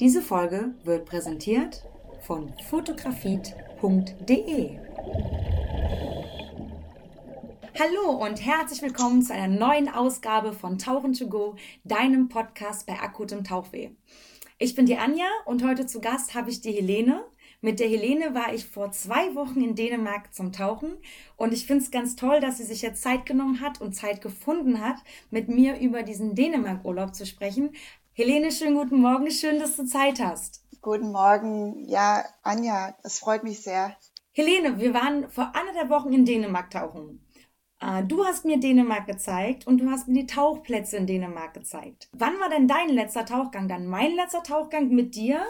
Diese Folge wird präsentiert von fotografit.de. Hallo und herzlich willkommen zu einer neuen Ausgabe von Tauchen to Go, deinem Podcast bei akutem Tauchweh. Ich bin die Anja und heute zu Gast habe ich die Helene. Mit der Helene war ich vor zwei Wochen in Dänemark zum Tauchen und ich finde es ganz toll, dass sie sich jetzt Zeit genommen hat und Zeit gefunden hat, mit mir über diesen Dänemark-Urlaub zu sprechen. Helene, schönen guten Morgen. Schön, dass du Zeit hast. Guten Morgen. Ja, Anja, es freut mich sehr. Helene, wir waren vor anderthalb Wochen in Dänemark tauchen. Äh, du hast mir Dänemark gezeigt und du hast mir die Tauchplätze in Dänemark gezeigt. Wann war denn dein letzter Tauchgang? Dann mein letzter Tauchgang mit dir,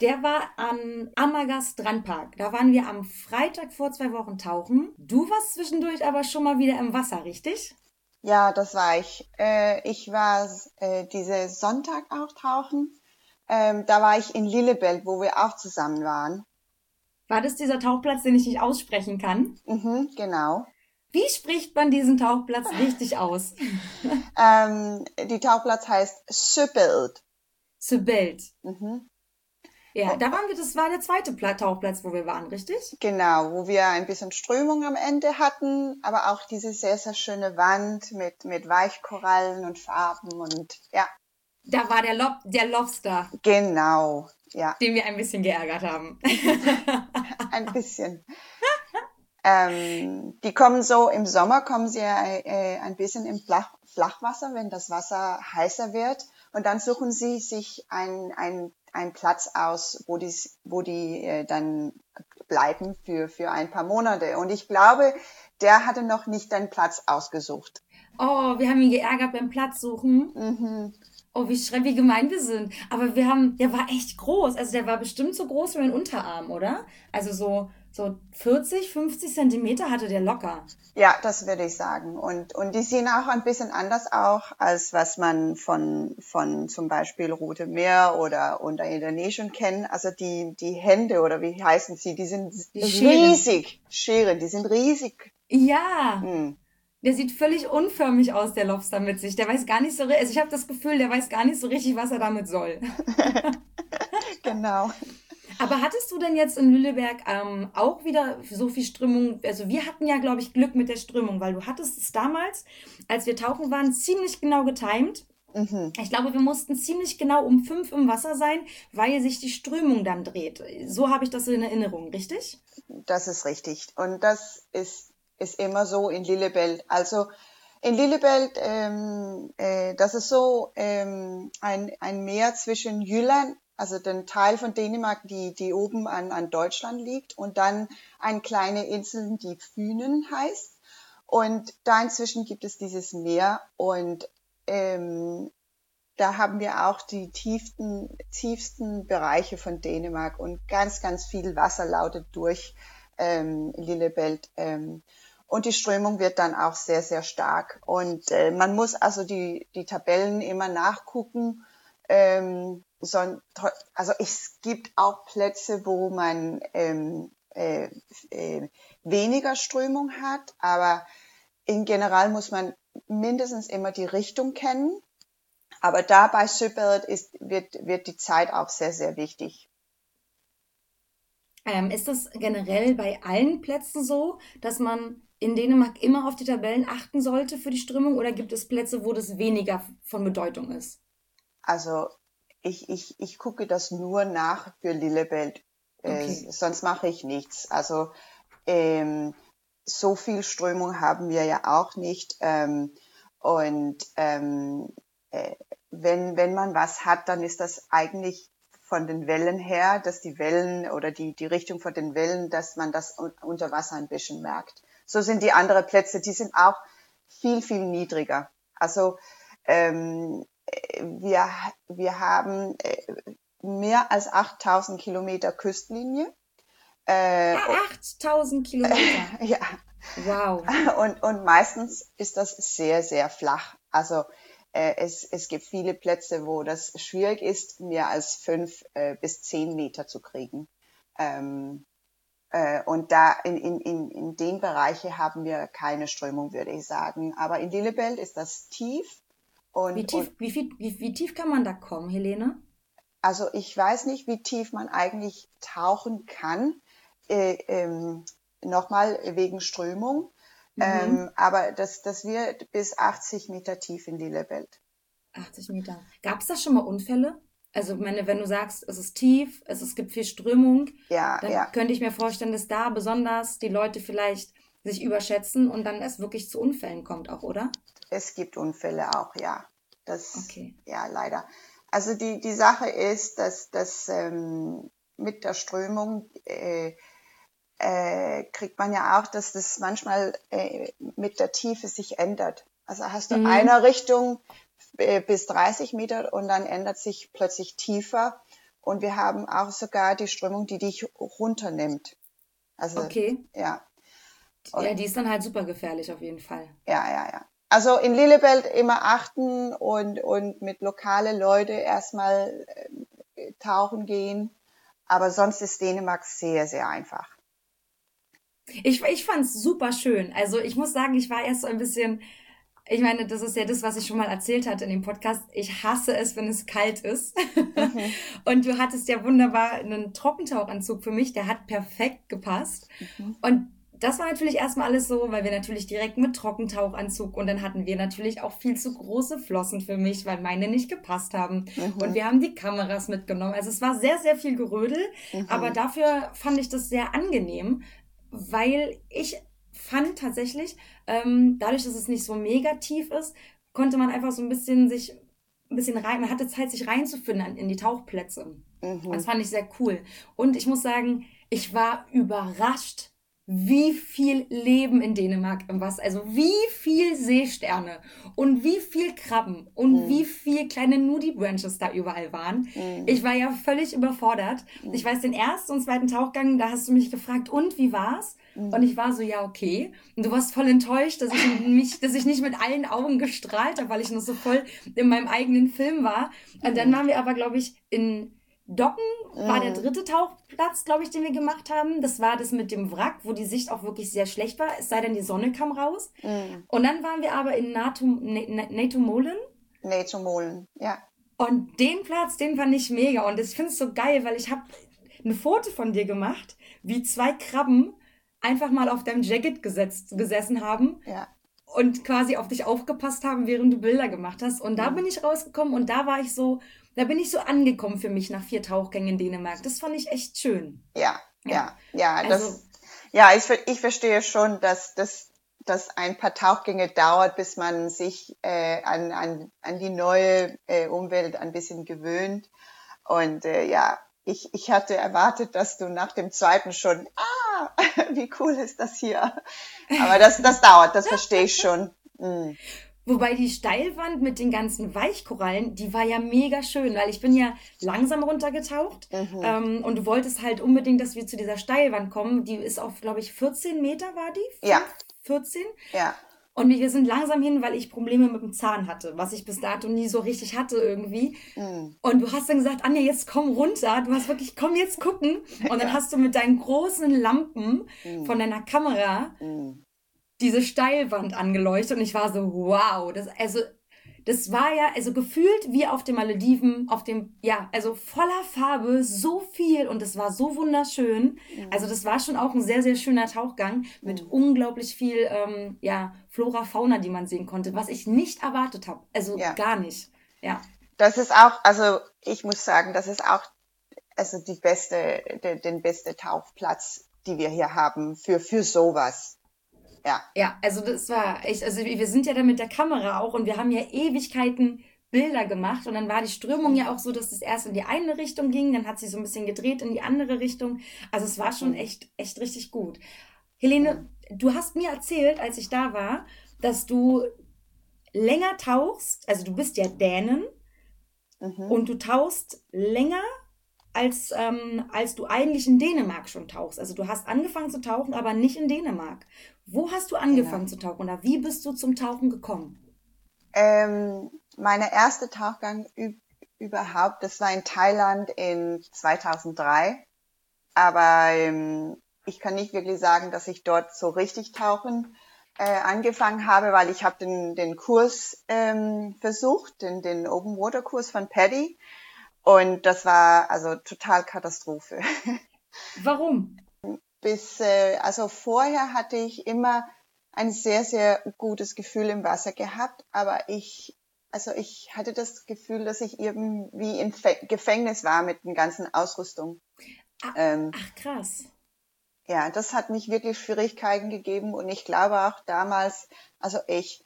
der war an Amager Strandpark. Da waren wir am Freitag vor zwei Wochen tauchen. Du warst zwischendurch aber schon mal wieder im Wasser, richtig? Ja, das war ich. Äh, ich war äh, diese Sonntag auch tauchen. Ähm, da war ich in Lillebelt, wo wir auch zusammen waren. War das dieser Tauchplatz, den ich nicht aussprechen kann? Mhm, genau. Wie spricht man diesen Tauchplatz richtig aus? ähm, die Tauchplatz heißt Sübelt. Sübelt. Mhm. Ja, da waren wir, das war der zweite Tauchplatz, wo wir waren, richtig? Genau, wo wir ein bisschen Strömung am Ende hatten, aber auch diese sehr, sehr schöne Wand mit, mit Weichkorallen und Farben und ja. Da war der, Lob, der Lobster. Genau, ja. Den wir ein bisschen geärgert haben. ein bisschen. ähm, die kommen so, im Sommer kommen sie äh, ein bisschen im Flach, Flachwasser, wenn das Wasser heißer wird. Und dann suchen sie sich ein, ein einen Platz aus, wo die, wo die äh, dann bleiben für, für ein paar Monate. Und ich glaube, der hatte noch nicht einen Platz ausgesucht. Oh, wir haben ihn geärgert beim Platz suchen. Mhm. Oh, wie schrecklich, wie gemein wir sind. Aber wir haben, der war echt groß. Also der war bestimmt so groß wie mein Unterarm, oder? Also so so 40, 50 Zentimeter hatte der locker. Ja, das würde ich sagen. Und, und die sehen auch ein bisschen anders auch, als was man von, von zum Beispiel Rote Meer oder unter Indonesien kennt. Also die, die Hände oder wie heißen sie, die sind die riesig. Scheren, die sind riesig. Ja. Hm. Der sieht völlig unförmig aus, der Lobster mit sich. Der weiß gar nicht so, also ich habe das Gefühl, der weiß gar nicht so richtig, was er damit soll. genau. Aber hattest du denn jetzt in Lüleberg ähm, auch wieder so viel Strömung? Also wir hatten ja, glaube ich, Glück mit der Strömung, weil du hattest es damals, als wir tauchen waren, ziemlich genau getimt. Mhm. Ich glaube, wir mussten ziemlich genau um fünf im Wasser sein, weil sich die Strömung dann dreht. So habe ich das in Erinnerung, richtig? Das ist richtig. Und das ist, ist immer so in Lillebelt. Also in Lillebelt, ähm, äh, das ist so ähm, ein, ein Meer zwischen Jylland also den Teil von Dänemark, die, die oben an, an Deutschland liegt und dann eine kleine Insel, die Fünen heißt. Und da inzwischen gibt es dieses Meer und ähm, da haben wir auch die tiefsten, tiefsten Bereiche von Dänemark und ganz, ganz viel Wasser lautet durch ähm, Lillebelt. Ähm, und die Strömung wird dann auch sehr, sehr stark. Und äh, man muss also die, die Tabellen immer nachgucken, ähm, so, also es gibt auch Plätze, wo man ähm, äh, äh, weniger Strömung hat, aber in general muss man mindestens immer die Richtung kennen. Aber da bei Süppert ist, wird, wird die Zeit auch sehr, sehr wichtig. Ähm, ist das generell bei allen Plätzen so, dass man in Dänemark immer auf die Tabellen achten sollte für die Strömung oder gibt es Plätze, wo das weniger von Bedeutung ist? Also ich, ich, ich gucke das nur nach für Lillebelt. Äh, okay. sonst mache ich nichts. Also ähm, so viel Strömung haben wir ja auch nicht. Ähm, und ähm, äh, wenn, wenn man was hat, dann ist das eigentlich von den Wellen her, dass die Wellen oder die, die Richtung von den Wellen, dass man das unter Wasser ein bisschen merkt. So sind die anderen Plätze, die sind auch viel, viel niedriger. Also ähm, wir, wir haben äh, mehr als 8000 Kilometer Küstenlinie. Äh, 8000 Kilometer? ja. Wow. Und, und meistens ist das sehr, sehr flach. Also äh, es, es gibt viele Plätze, wo das schwierig ist, mehr als fünf äh, bis zehn Meter zu kriegen. Ähm, äh, und da in, in, in, in den Bereichen haben wir keine Strömung, würde ich sagen. Aber in Lillebelt ist das tief. Und, wie, tief, und, wie, viel, wie, wie tief kann man da kommen, Helene? Also ich weiß nicht, wie tief man eigentlich tauchen kann. Äh, ähm, Nochmal wegen Strömung. Mhm. Ähm, aber das, das wird bis 80 Meter tief in Lillebelt. 80 Meter. Gab es da schon mal Unfälle? Also, meine, wenn du sagst, es ist tief, es, es gibt viel Strömung, ja, dann ja. könnte ich mir vorstellen, dass da besonders die Leute vielleicht sich überschätzen und dann es wirklich zu Unfällen kommt auch, oder? Es gibt Unfälle auch, ja. Das, okay. ja, leider. Also die, die Sache ist, dass, dass ähm, mit der Strömung äh, äh, kriegt man ja auch, dass das manchmal äh, mit der Tiefe sich ändert. Also hast du mhm. eine Richtung äh, bis 30 Meter und dann ändert sich plötzlich tiefer. Und wir haben auch sogar die Strömung, die dich runternimmt. Also, okay. Ja. Und, ja, die ist dann halt super gefährlich auf jeden Fall. Ja, ja, ja. Also in Lillebelt immer achten und, und mit lokale Leute erstmal äh, tauchen gehen. Aber sonst ist Dänemark sehr, sehr einfach. Ich, ich fand es super schön. Also ich muss sagen, ich war erst so ein bisschen, ich meine, das ist ja das, was ich schon mal erzählt hatte in dem Podcast. Ich hasse es, wenn es kalt ist. Mhm. Und du hattest ja wunderbar einen Trockentauchanzug für mich, der hat perfekt gepasst. Mhm. Und das war natürlich erstmal alles so, weil wir natürlich direkt mit Trockentauchanzug und dann hatten wir natürlich auch viel zu große Flossen für mich, weil meine nicht gepasst haben. Mhm. Und wir haben die Kameras mitgenommen. Also es war sehr, sehr viel Gerödel, mhm. aber dafür fand ich das sehr angenehm, weil ich fand tatsächlich, ähm, dadurch, dass es nicht so mega tief ist, konnte man einfach so ein bisschen sich ein bisschen rein, man hatte Zeit, sich reinzufinden in die Tauchplätze. Mhm. Das fand ich sehr cool. Und ich muss sagen, ich war überrascht, wie viel Leben in Dänemark im Wasser, also wie viel Seesterne und wie viel Krabben und mhm. wie viel kleine Nudie Branches da überall waren. Mhm. Ich war ja völlig überfordert. Mhm. Ich weiß, den ersten und zweiten Tauchgang, da hast du mich gefragt, und wie war's? Mhm. Und ich war so, ja, okay. Und du warst voll enttäuscht, dass ich mich, dass ich nicht mit allen Augen gestrahlt habe, weil ich noch so voll in meinem eigenen Film war. Und dann mhm. waren wir aber, glaube ich, in Docken war der mhm. dritte Tauchplatz, glaube ich, den wir gemacht haben. Das war das mit dem Wrack, wo die Sicht auch wirklich sehr schlecht war, es sei denn, die Sonne kam raus. Mm. Und dann waren wir aber in NATO, NATO Molen. NATO Molen, ja. Und den Platz, den fand ich mega. Und ich finde es so geil, weil ich habe ein Foto von dir gemacht, wie zwei Krabben einfach mal auf deinem Jacket gesetzt, gesessen haben. Ja. Und quasi auf dich aufgepasst haben, während du Bilder gemacht hast. Und da mm. bin ich rausgekommen und da war ich so, da bin ich so angekommen für mich nach vier Tauchgängen in Dänemark. Das fand ich echt schön. Ja, ja, ja. ja, also, ja ich, ich verstehe schon, dass das dass ein paar Tauchgänge dauert, bis man sich äh, an, an, an die neue äh, Umwelt ein bisschen gewöhnt. Und äh, ja, ich, ich hatte erwartet, dass du nach dem zweiten schon, ah, wie cool ist das hier. Aber das, das dauert, das verstehe ich schon. Mm. Wobei die Steilwand mit den ganzen Weichkorallen, die war ja mega schön, weil ich bin ja langsam runtergetaucht mhm. ähm, und du wolltest halt unbedingt, dass wir zu dieser Steilwand kommen. Die ist auf, glaube ich, 14 Meter war die? Ja. 14? Ja. Und wir sind langsam hin, weil ich Probleme mit dem Zahn hatte, was ich bis dato nie so richtig hatte irgendwie. Mm. Und du hast dann gesagt, Anja, jetzt komm runter. Du hast wirklich, komm jetzt gucken. Und dann ja. hast du mit deinen großen Lampen mm. von deiner Kamera mm diese Steilwand angeleuchtet und ich war so, wow, das, also, das war ja, also gefühlt wie auf den Malediven, auf dem, ja, also voller Farbe, so viel und es war so wunderschön. Mhm. Also das war schon auch ein sehr, sehr schöner Tauchgang mit mhm. unglaublich viel, ähm, ja, Flora, Fauna, die man sehen konnte, was ich nicht erwartet habe. Also ja. gar nicht, ja. Das ist auch, also ich muss sagen, das ist auch, also die beste, den, den beste Tauchplatz, die wir hier haben für, für sowas. Ja. Ja, also das war echt, also wir sind ja da mit der Kamera auch und wir haben ja Ewigkeiten Bilder gemacht und dann war die Strömung ja auch so, dass es erst in die eine Richtung ging, dann hat sie so ein bisschen gedreht in die andere Richtung. Also es war schon echt, echt richtig gut. Helene, du hast mir erzählt, als ich da war, dass du länger tauchst, also du bist ja Dänen mhm. und du tauchst länger, als, ähm, als du eigentlich in Dänemark schon tauchst. Also du hast angefangen zu tauchen, aber nicht in Dänemark. Wo hast du angefangen genau. zu tauchen oder wie bist du zum Tauchen gekommen? Ähm, meine erste Tauchgang überhaupt, das war in Thailand in 2003. Aber ähm, ich kann nicht wirklich sagen, dass ich dort so richtig tauchen äh, angefangen habe, weil ich habe den, den Kurs ähm, versucht, den, den Open Water Kurs von Paddy. Und das war also total Katastrophe. Warum? Bis, äh, also vorher hatte ich immer ein sehr, sehr gutes Gefühl im Wasser gehabt, aber ich, also ich hatte das Gefühl, dass ich irgendwie im Gefängnis war mit den ganzen Ausrüstung. Ach, ähm, ach krass ja, das hat mich wirklich Schwierigkeiten gegeben und ich glaube auch damals, also ich,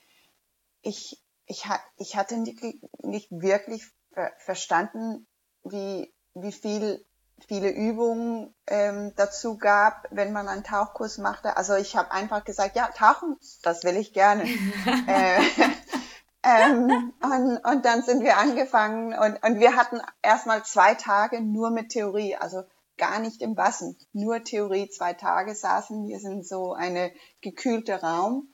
ich, ich, ich hatte nicht, nicht wirklich verstanden, wie, wie viel viele Übungen ähm, dazu gab, wenn man einen Tauchkurs machte. Also ich habe einfach gesagt, ja, tauchen, das will ich gerne. äh, ähm, und, und dann sind wir angefangen und, und wir hatten erstmal zwei Tage nur mit Theorie. Also gar nicht im Wasser, nur Theorie. Zwei Tage saßen wir in so eine gekühlte Raum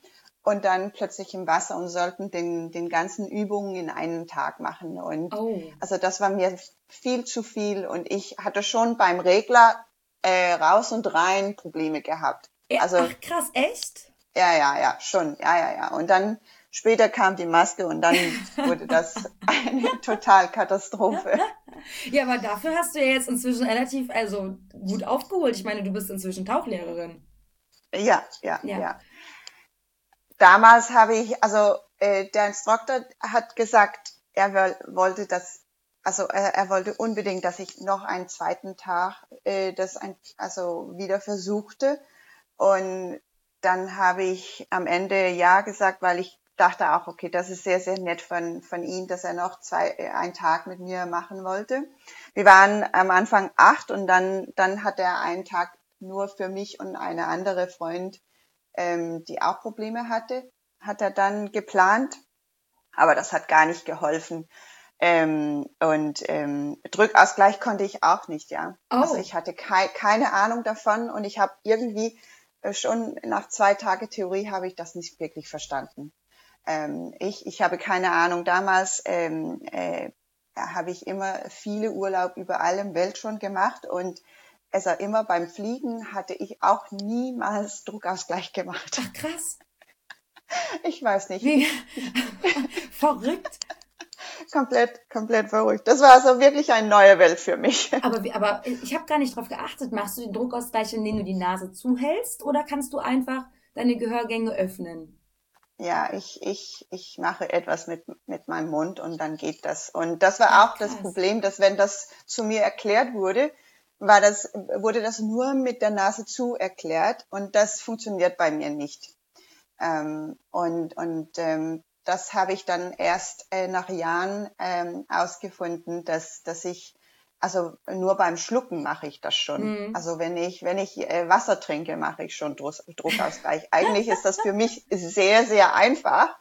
und dann plötzlich im Wasser und sollten den, den ganzen Übungen in einem Tag machen. Und oh. also das war mir viel zu viel und ich hatte schon beim Regler äh, raus und rein Probleme gehabt. Ja, also, ach krass, echt? Ja, ja, ja, schon, ja, ja, ja. Und dann Später kam die Maske und dann wurde das eine Totalkatastrophe. Ja, aber dafür hast du ja jetzt inzwischen relativ, also gut aufgeholt. Ich meine, du bist inzwischen Tauchlehrerin. Ja, ja, ja. ja. Damals habe ich, also äh, der Instruktor hat gesagt, er wollte das, also er, er, wollte unbedingt, dass ich noch einen zweiten Tag äh, das ein, also wieder versuchte. Und dann habe ich am Ende ja gesagt, weil ich dachte auch, okay, das ist sehr, sehr nett von, von ihm, dass er noch zwei, äh, einen Tag mit mir machen wollte. Wir waren am Anfang acht und dann, dann hat er einen Tag nur für mich und eine andere Freund, ähm, die auch Probleme hatte, hat er dann geplant. Aber das hat gar nicht geholfen. Ähm, und ähm, Drückausgleich konnte ich auch nicht, ja. Oh. Also ich hatte kei keine Ahnung davon und ich habe irgendwie äh, schon nach zwei Tage Theorie habe ich das nicht wirklich verstanden ähm, ich, ich habe keine Ahnung, damals ähm, äh, habe ich immer viele Urlaub überall im Welt schon gemacht und also immer beim Fliegen hatte ich auch niemals Druckausgleich gemacht. Ach, krass. Ich weiß nicht. Wie? verrückt. komplett, komplett verrückt. Das war also wirklich eine neue Welt für mich. Aber, aber ich habe gar nicht darauf geachtet. Machst du den Druckausgleich, indem du die Nase zuhältst oder kannst du einfach deine Gehörgänge öffnen? ja, ich, ich, ich mache etwas mit, mit meinem Mund und dann geht das. Und das war auch Krass. das Problem, dass wenn das zu mir erklärt wurde, war das, wurde das nur mit der Nase zu erklärt und das funktioniert bei mir nicht. Ähm, und und ähm, das habe ich dann erst äh, nach Jahren ähm, ausgefunden, dass, dass ich also nur beim Schlucken mache ich das schon. Mhm. Also wenn ich, wenn ich äh, Wasser trinke, mache ich schon Druck, Druckausgleich. Eigentlich ist das für mich sehr, sehr einfach.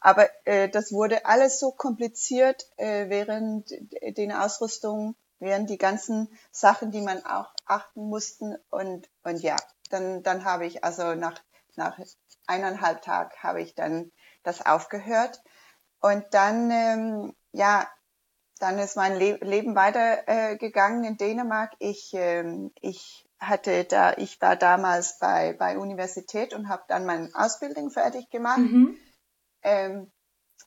Aber äh, das wurde alles so kompliziert äh, während den Ausrüstungen, während die ganzen Sachen, die man auch achten mussten. Und, und ja, dann, dann habe ich also nach, nach eineinhalb Tag habe ich dann das aufgehört. Und dann, ähm, ja, dann ist mein Le Leben weitergegangen äh, in Dänemark. Ich, ähm, ich hatte da, ich war damals bei, bei Universität und habe dann meine Ausbildung fertig gemacht. Mhm. Ähm,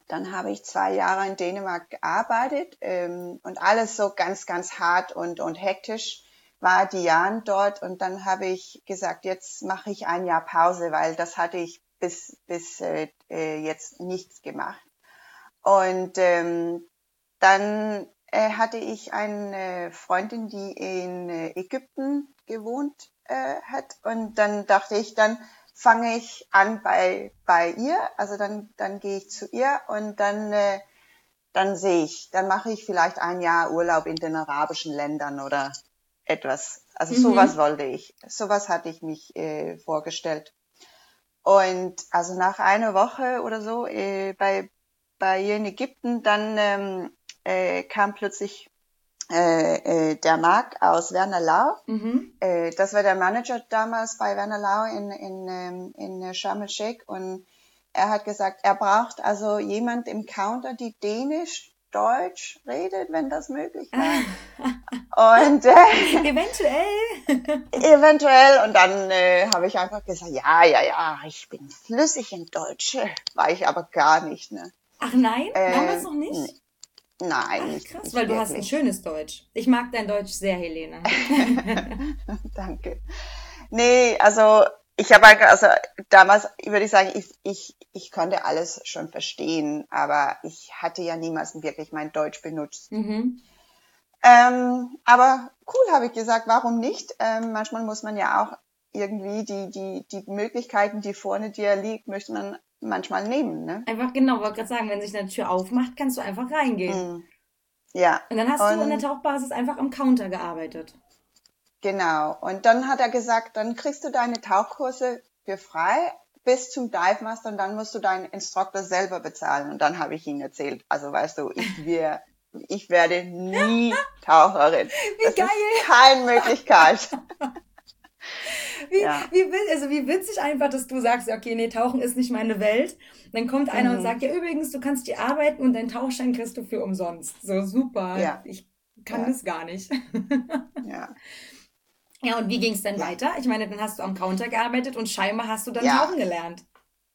dann habe ich zwei Jahre in Dänemark gearbeitet ähm, und alles so ganz, ganz hart und, und hektisch war die Jahren dort und dann habe ich gesagt, jetzt mache ich ein Jahr Pause, weil das hatte ich bis, bis äh, äh jetzt nichts gemacht. Und ähm, dann äh, hatte ich eine Freundin, die in äh, Ägypten gewohnt äh, hat. Und dann dachte ich, dann fange ich an bei, bei ihr. Also dann, dann gehe ich zu ihr und dann, äh, dann sehe ich, dann mache ich vielleicht ein Jahr Urlaub in den arabischen Ländern oder etwas. Also mhm. sowas wollte ich. Sowas hatte ich mich äh, vorgestellt. Und also nach einer Woche oder so äh, bei, bei ihr in Ägypten, dann ähm, äh, kam plötzlich äh, äh, der Marc aus Werner Lau. Mhm. Äh, das war der Manager damals bei Werner Lau in, in, ähm, in Sharm el-Sheikh und er hat gesagt, er braucht also jemand im Counter, die Dänisch, Deutsch redet, wenn das möglich war. und äh, eventuell. eventuell. Und dann äh, habe ich einfach gesagt, ja, ja, ja, ich bin flüssig in Deutsch. War ich aber gar nicht. Ne? Ach nein, äh, damals noch nicht? Nein, Ach, krass, weil du hast ein schönes Deutsch. Ich mag dein Deutsch sehr, Helene. Danke. Nee, also ich habe also damals würde ich sagen, ich, ich, ich konnte alles schon verstehen, aber ich hatte ja niemals wirklich mein Deutsch benutzt. Mhm. Ähm, aber cool, habe ich gesagt, warum nicht? Ähm, manchmal muss man ja auch irgendwie die, die, die Möglichkeiten, die vorne dir liegt, möchte man manchmal nehmen. Ne? Einfach genau, wollte gerade sagen, wenn sich eine Tür aufmacht, kannst du einfach reingehen. Mhm. Ja. Und dann hast und, du in der Tauchbasis einfach am Counter gearbeitet. Genau. Und dann hat er gesagt, dann kriegst du deine Tauchkurse für frei bis zum Dive Master und dann musst du deinen Instruktor selber bezahlen. Und dann habe ich ihm erzählt, also weißt du, ich wir, ich werde nie Taucherin. Wie das geil. ist keine Möglichkeit. Wie, ja. wie, also wie witzig einfach, dass du sagst, okay, nee, Tauchen ist nicht meine Welt. Dann kommt einer mhm. und sagt, ja, übrigens, du kannst hier arbeiten und deinen Tauchschein kriegst du für umsonst. So super. Ja. Ich kann ja. das gar nicht. ja. Ja, und wie ging es dann ja. weiter? Ich meine, dann hast du am Counter gearbeitet und scheinbar hast du dann tauchen gelernt.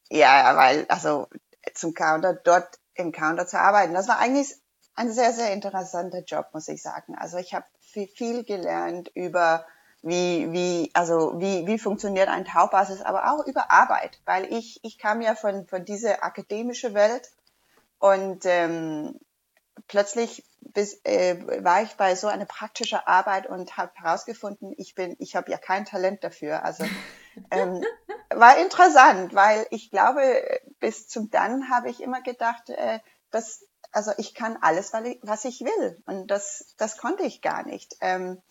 Ja, weil, also zum Counter, dort im Counter zu arbeiten, das war eigentlich ein sehr, sehr interessanter Job, muss ich sagen. Also ich habe viel, viel gelernt über wie, wie, also wie, wie funktioniert ein Tauchbasis, aber auch über Arbeit, weil ich, ich kam ja von, von dieser akademischen Welt und ähm, plötzlich bis, äh, war ich bei so einer praktischen Arbeit und habe herausgefunden, ich bin, ich habe ja kein Talent dafür. Also ähm, war interessant, weil ich glaube, bis zum dann habe ich immer gedacht, äh, dass also ich kann alles, was ich will und das das konnte ich gar nicht. Ähm,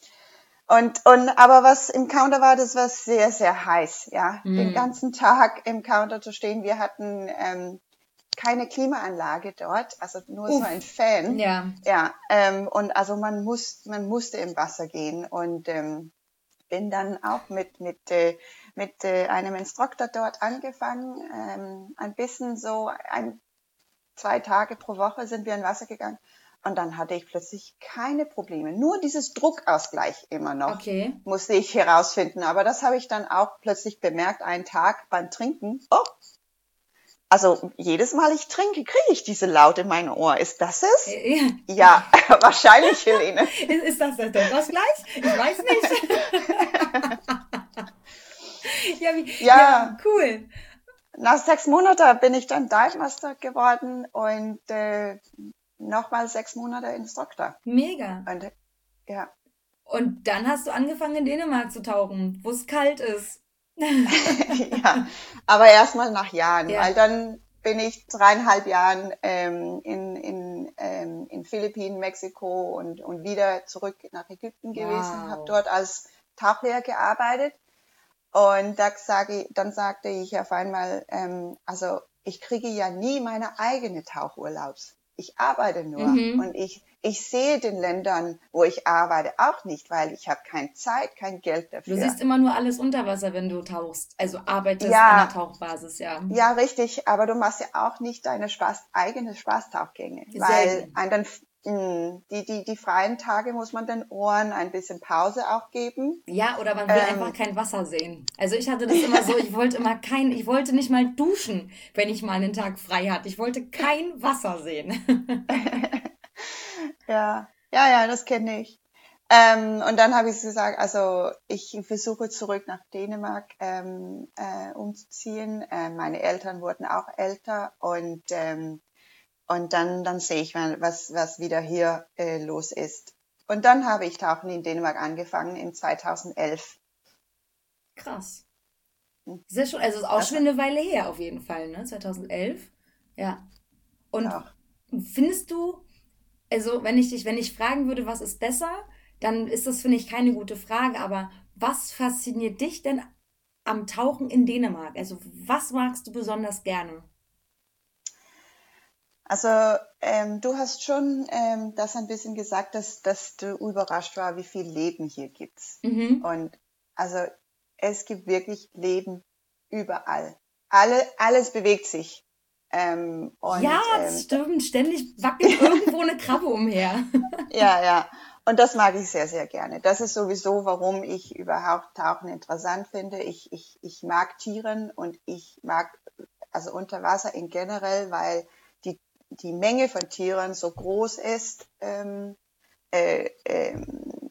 und, und aber was im Counter war, das war sehr, sehr heiß, ja. Mm. Den ganzen Tag im Counter zu stehen. Wir hatten ähm, keine Klimaanlage dort, also nur Uff. so ein Fan. Ja. Ja. Ähm, und also man muss, man musste im Wasser gehen und ähm, bin dann auch mit mit äh, mit äh, einem Instruktor dort angefangen. Ähm, ein bisschen so ein zwei Tage pro Woche sind wir in Wasser gegangen. Und dann hatte ich plötzlich keine Probleme. Nur dieses Druckausgleich immer noch okay. musste ich herausfinden. Aber das habe ich dann auch plötzlich bemerkt, einen Tag beim Trinken. Oh, also jedes Mal ich trinke, kriege ich diese Laut in mein Ohr. Ist das es? Äh, ja, ja wahrscheinlich, Helene. Ist, ist das der Ausgleich? Ich weiß nicht. ja, wie, ja. ja, cool. Nach sechs Monaten bin ich dann Dive Master geworden und äh, nochmal sechs Monate Instruktor. Mega. Und, ja. Und dann hast du angefangen in Dänemark zu tauchen, wo es kalt ist. ja, aber erstmal nach Jahren, ja. weil dann bin ich dreieinhalb Jahren ähm, in, in, ähm, in Philippinen, Mexiko und, und wieder zurück nach Ägypten gewesen, wow. habe dort als Tauchlehrer gearbeitet. Und da sage, dann sagte ich auf einmal, ähm, also ich kriege ja nie meine eigene Tauchurlaubs ich arbeite nur mhm. und ich, ich sehe den Ländern, wo ich arbeite, auch nicht, weil ich habe keine Zeit, kein Geld dafür. Du siehst immer nur alles unter Wasser, wenn du tauchst, also arbeitest ja, an der Tauchbasis, ja. Ja, richtig, aber du machst ja auch nicht deine Spaß, eigene Spaßtauchgänge, weil dann hm, die, die, die freien Tage muss man den Ohren ein bisschen Pause auch geben. Ja, oder man will ähm, einfach kein Wasser sehen. Also ich hatte das immer so, ich wollte immer kein, ich wollte nicht mal duschen, wenn ich mal einen Tag frei hatte. Ich wollte kein Wasser sehen. ja, ja, ja, das kenne ich. Ähm, und dann habe ich gesagt, also ich versuche zurück nach Dänemark ähm, äh, umzuziehen. Äh, meine Eltern wurden auch älter und ähm, und dann, dann sehe ich, was, was wieder hier äh, los ist. Und dann habe ich Tauchen in Dänemark angefangen in 2011. Krass. Hm. Sehr schön. Also ist auch schon eine Weile her auf jeden Fall, ne? 2011. Ja. Und ja. findest du, also wenn ich dich, wenn ich fragen würde, was ist besser, dann ist das, finde ich, keine gute Frage. Aber was fasziniert dich denn am Tauchen in Dänemark? Also was magst du besonders gerne? Also ähm, du hast schon ähm, das ein bisschen gesagt, dass, dass du überrascht war, wie viel Leben hier gibt. Mhm. Und also es gibt wirklich Leben überall. Alle, alles bewegt sich. Ähm, und, ja, das ähm, stimmt. Ständig wackelt irgendwo eine Krabbe umher. ja, ja. Und das mag ich sehr, sehr gerne. Das ist sowieso, warum ich überhaupt Tauchen interessant finde. Ich, ich, ich mag Tieren und ich mag also Unterwasser in generell, weil die Menge von Tieren so groß ist ähm, äh, äh,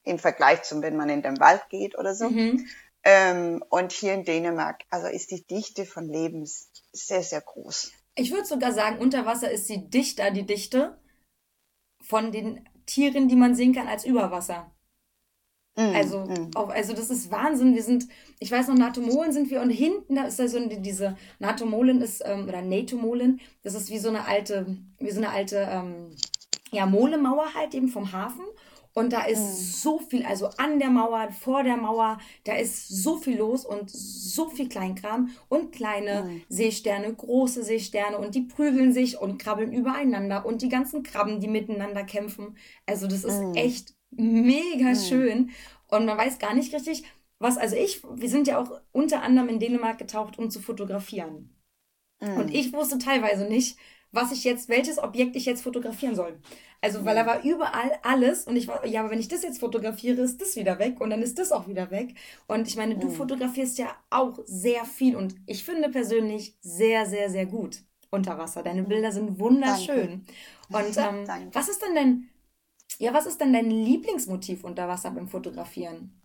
im Vergleich zum, wenn man in den Wald geht oder so. Mhm. Ähm, und hier in Dänemark, also ist die Dichte von Leben sehr, sehr groß. Ich würde sogar sagen, unter Wasser ist sie dichter, die Dichte von den Tieren, die man sehen kann, als über Wasser. Mm, also, mm. Auch, also das ist Wahnsinn. Wir sind, ich weiß noch, Natomolen sind wir und hinten, da ist da so diese, Natomolen ist, ähm, oder Natomolen, das ist wie so eine alte, wie so eine alte, ähm, ja, Molemauer halt eben vom Hafen. Und da ist mm. so viel, also an der Mauer, vor der Mauer, da ist so viel los und so viel Kleinkram und kleine mm. Seesterne, große Seesterne und die prügeln sich und krabbeln übereinander und die ganzen Krabben, die miteinander kämpfen. Also das ist mm. echt mega mhm. schön. Und man weiß gar nicht richtig, was, also ich, wir sind ja auch unter anderem in Dänemark getaucht, um zu fotografieren. Mhm. Und ich wusste teilweise nicht, was ich jetzt, welches Objekt ich jetzt fotografieren soll. Also, weil da war überall alles und ich war, ja, aber wenn ich das jetzt fotografiere, ist das wieder weg und dann ist das auch wieder weg. Und ich meine, du mhm. fotografierst ja auch sehr viel und ich finde persönlich sehr, sehr, sehr gut unter Wasser. Deine Bilder sind wunderschön. Danke. Und ähm, was ist denn denn ja, was ist denn dein Lieblingsmotiv unter Wasser beim Fotografieren?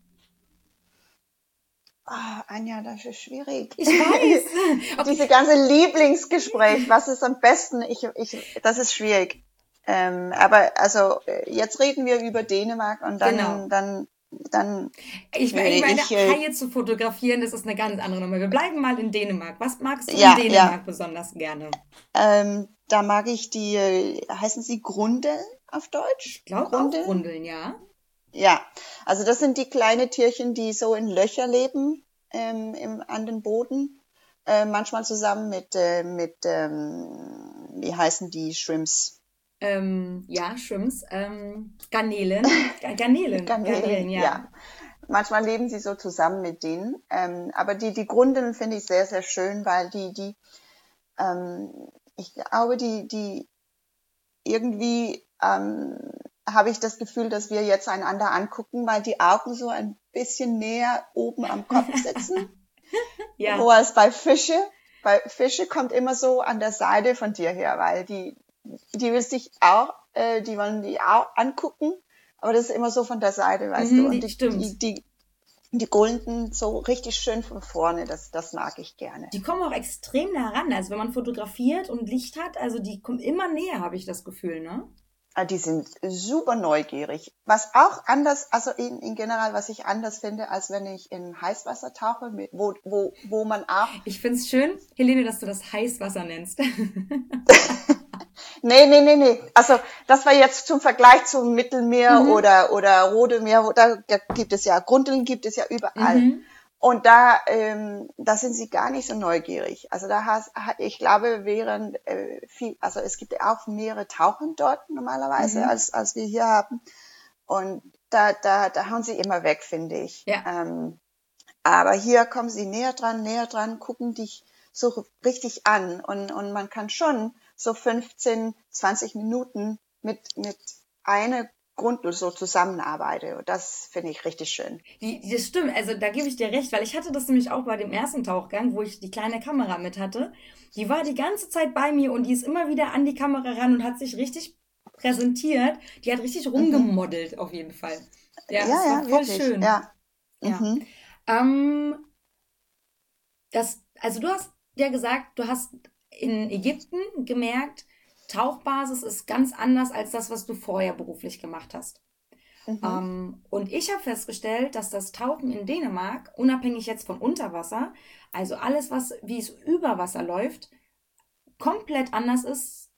Oh, Anja, das ist schwierig. Ich weiß. Diese ganze Lieblingsgespräch, was ist am besten? Ich, ich, das ist schwierig. Ähm, aber also jetzt reden wir über Dänemark und dann, genau. dann, dann. Ich, meine, ich meine, äh, Haie zu fotografieren, das ist eine ganz andere Nummer. Wir bleiben mal in Dänemark. Was magst du ja, in Dänemark ja. besonders gerne? Ähm, da mag ich die, äh, heißen sie Grundeln? Auf Deutsch? Ich glaube Grundeln. Grundeln, ja. Ja, also das sind die kleinen Tierchen, die so in Löcher leben ähm, im, an den Boden. Äh, manchmal zusammen mit, äh, mit ähm, wie heißen die Shrimps? Ähm, ja, Shrimps. Ähm, Garnelen. Garnelen. Garnelen, Garnelen ja. ja. Manchmal leben sie so zusammen mit denen. Ähm, aber die, die Grundeln finde ich sehr, sehr schön, weil die, die, ähm, ich glaube, die, die irgendwie ähm, habe ich das Gefühl, dass wir jetzt einander angucken, weil die Augen so ein bisschen näher oben am Kopf sitzen. ja. Wo als bei Fische. Bei Fische kommt immer so an der Seite von dir her, weil die, die will sich auch, äh, die wollen die auch angucken, aber das ist immer so von der Seite, weißt mhm, du. Und die, stimmt. Die, die, die Golden so richtig schön von vorne, das, das mag ich gerne. Die kommen auch extrem nah ran. Also wenn man fotografiert und Licht hat, also die kommen immer näher, habe ich das Gefühl, ne? Ah, die sind super neugierig. Was auch anders, also in, in general, was ich anders finde, als wenn ich in Heißwasser tauche, wo, wo, wo man auch. Ich find's schön, Helene, dass du das Heißwasser nennst. nee, nee, nee, nee. Also das war jetzt zum Vergleich zum Mittelmeer mhm. oder, oder Rote Meer, da, da gibt es ja, Grundeln gibt es ja überall. Mhm. Und da, ähm, da sind sie gar nicht so neugierig. Also da hast, ich glaube, während äh, viel, also es gibt auch mehrere Tauchen dort normalerweise, mhm. als, als wir hier haben. Und da, da, da hauen sie immer weg, finde ich. Ja. Ähm, aber hier kommen sie näher dran, näher dran, gucken dich so richtig an. Und, und man kann schon so 15, 20 Minuten mit, mit einer Grund so zusammenarbeite. Und das finde ich richtig schön. Die, das stimmt, also da gebe ich dir recht, weil ich hatte das nämlich auch bei dem ersten Tauchgang, wo ich die kleine Kamera mit hatte. Die war die ganze Zeit bei mir und die ist immer wieder an die Kamera ran und hat sich richtig präsentiert. Die hat richtig rumgemodelt, mhm. auf jeden Fall. Ja, ja, das war ja, voll wirklich. schön. Ja. Mhm. ja. Ähm, das, also du hast ja gesagt, du hast in Ägypten gemerkt, Tauchbasis ist ganz anders als das, was du vorher beruflich gemacht hast. Mhm. Ähm, und ich habe festgestellt, dass das Tauchen in Dänemark, unabhängig jetzt von Unterwasser, also alles, was wie es über Wasser läuft, komplett anders ist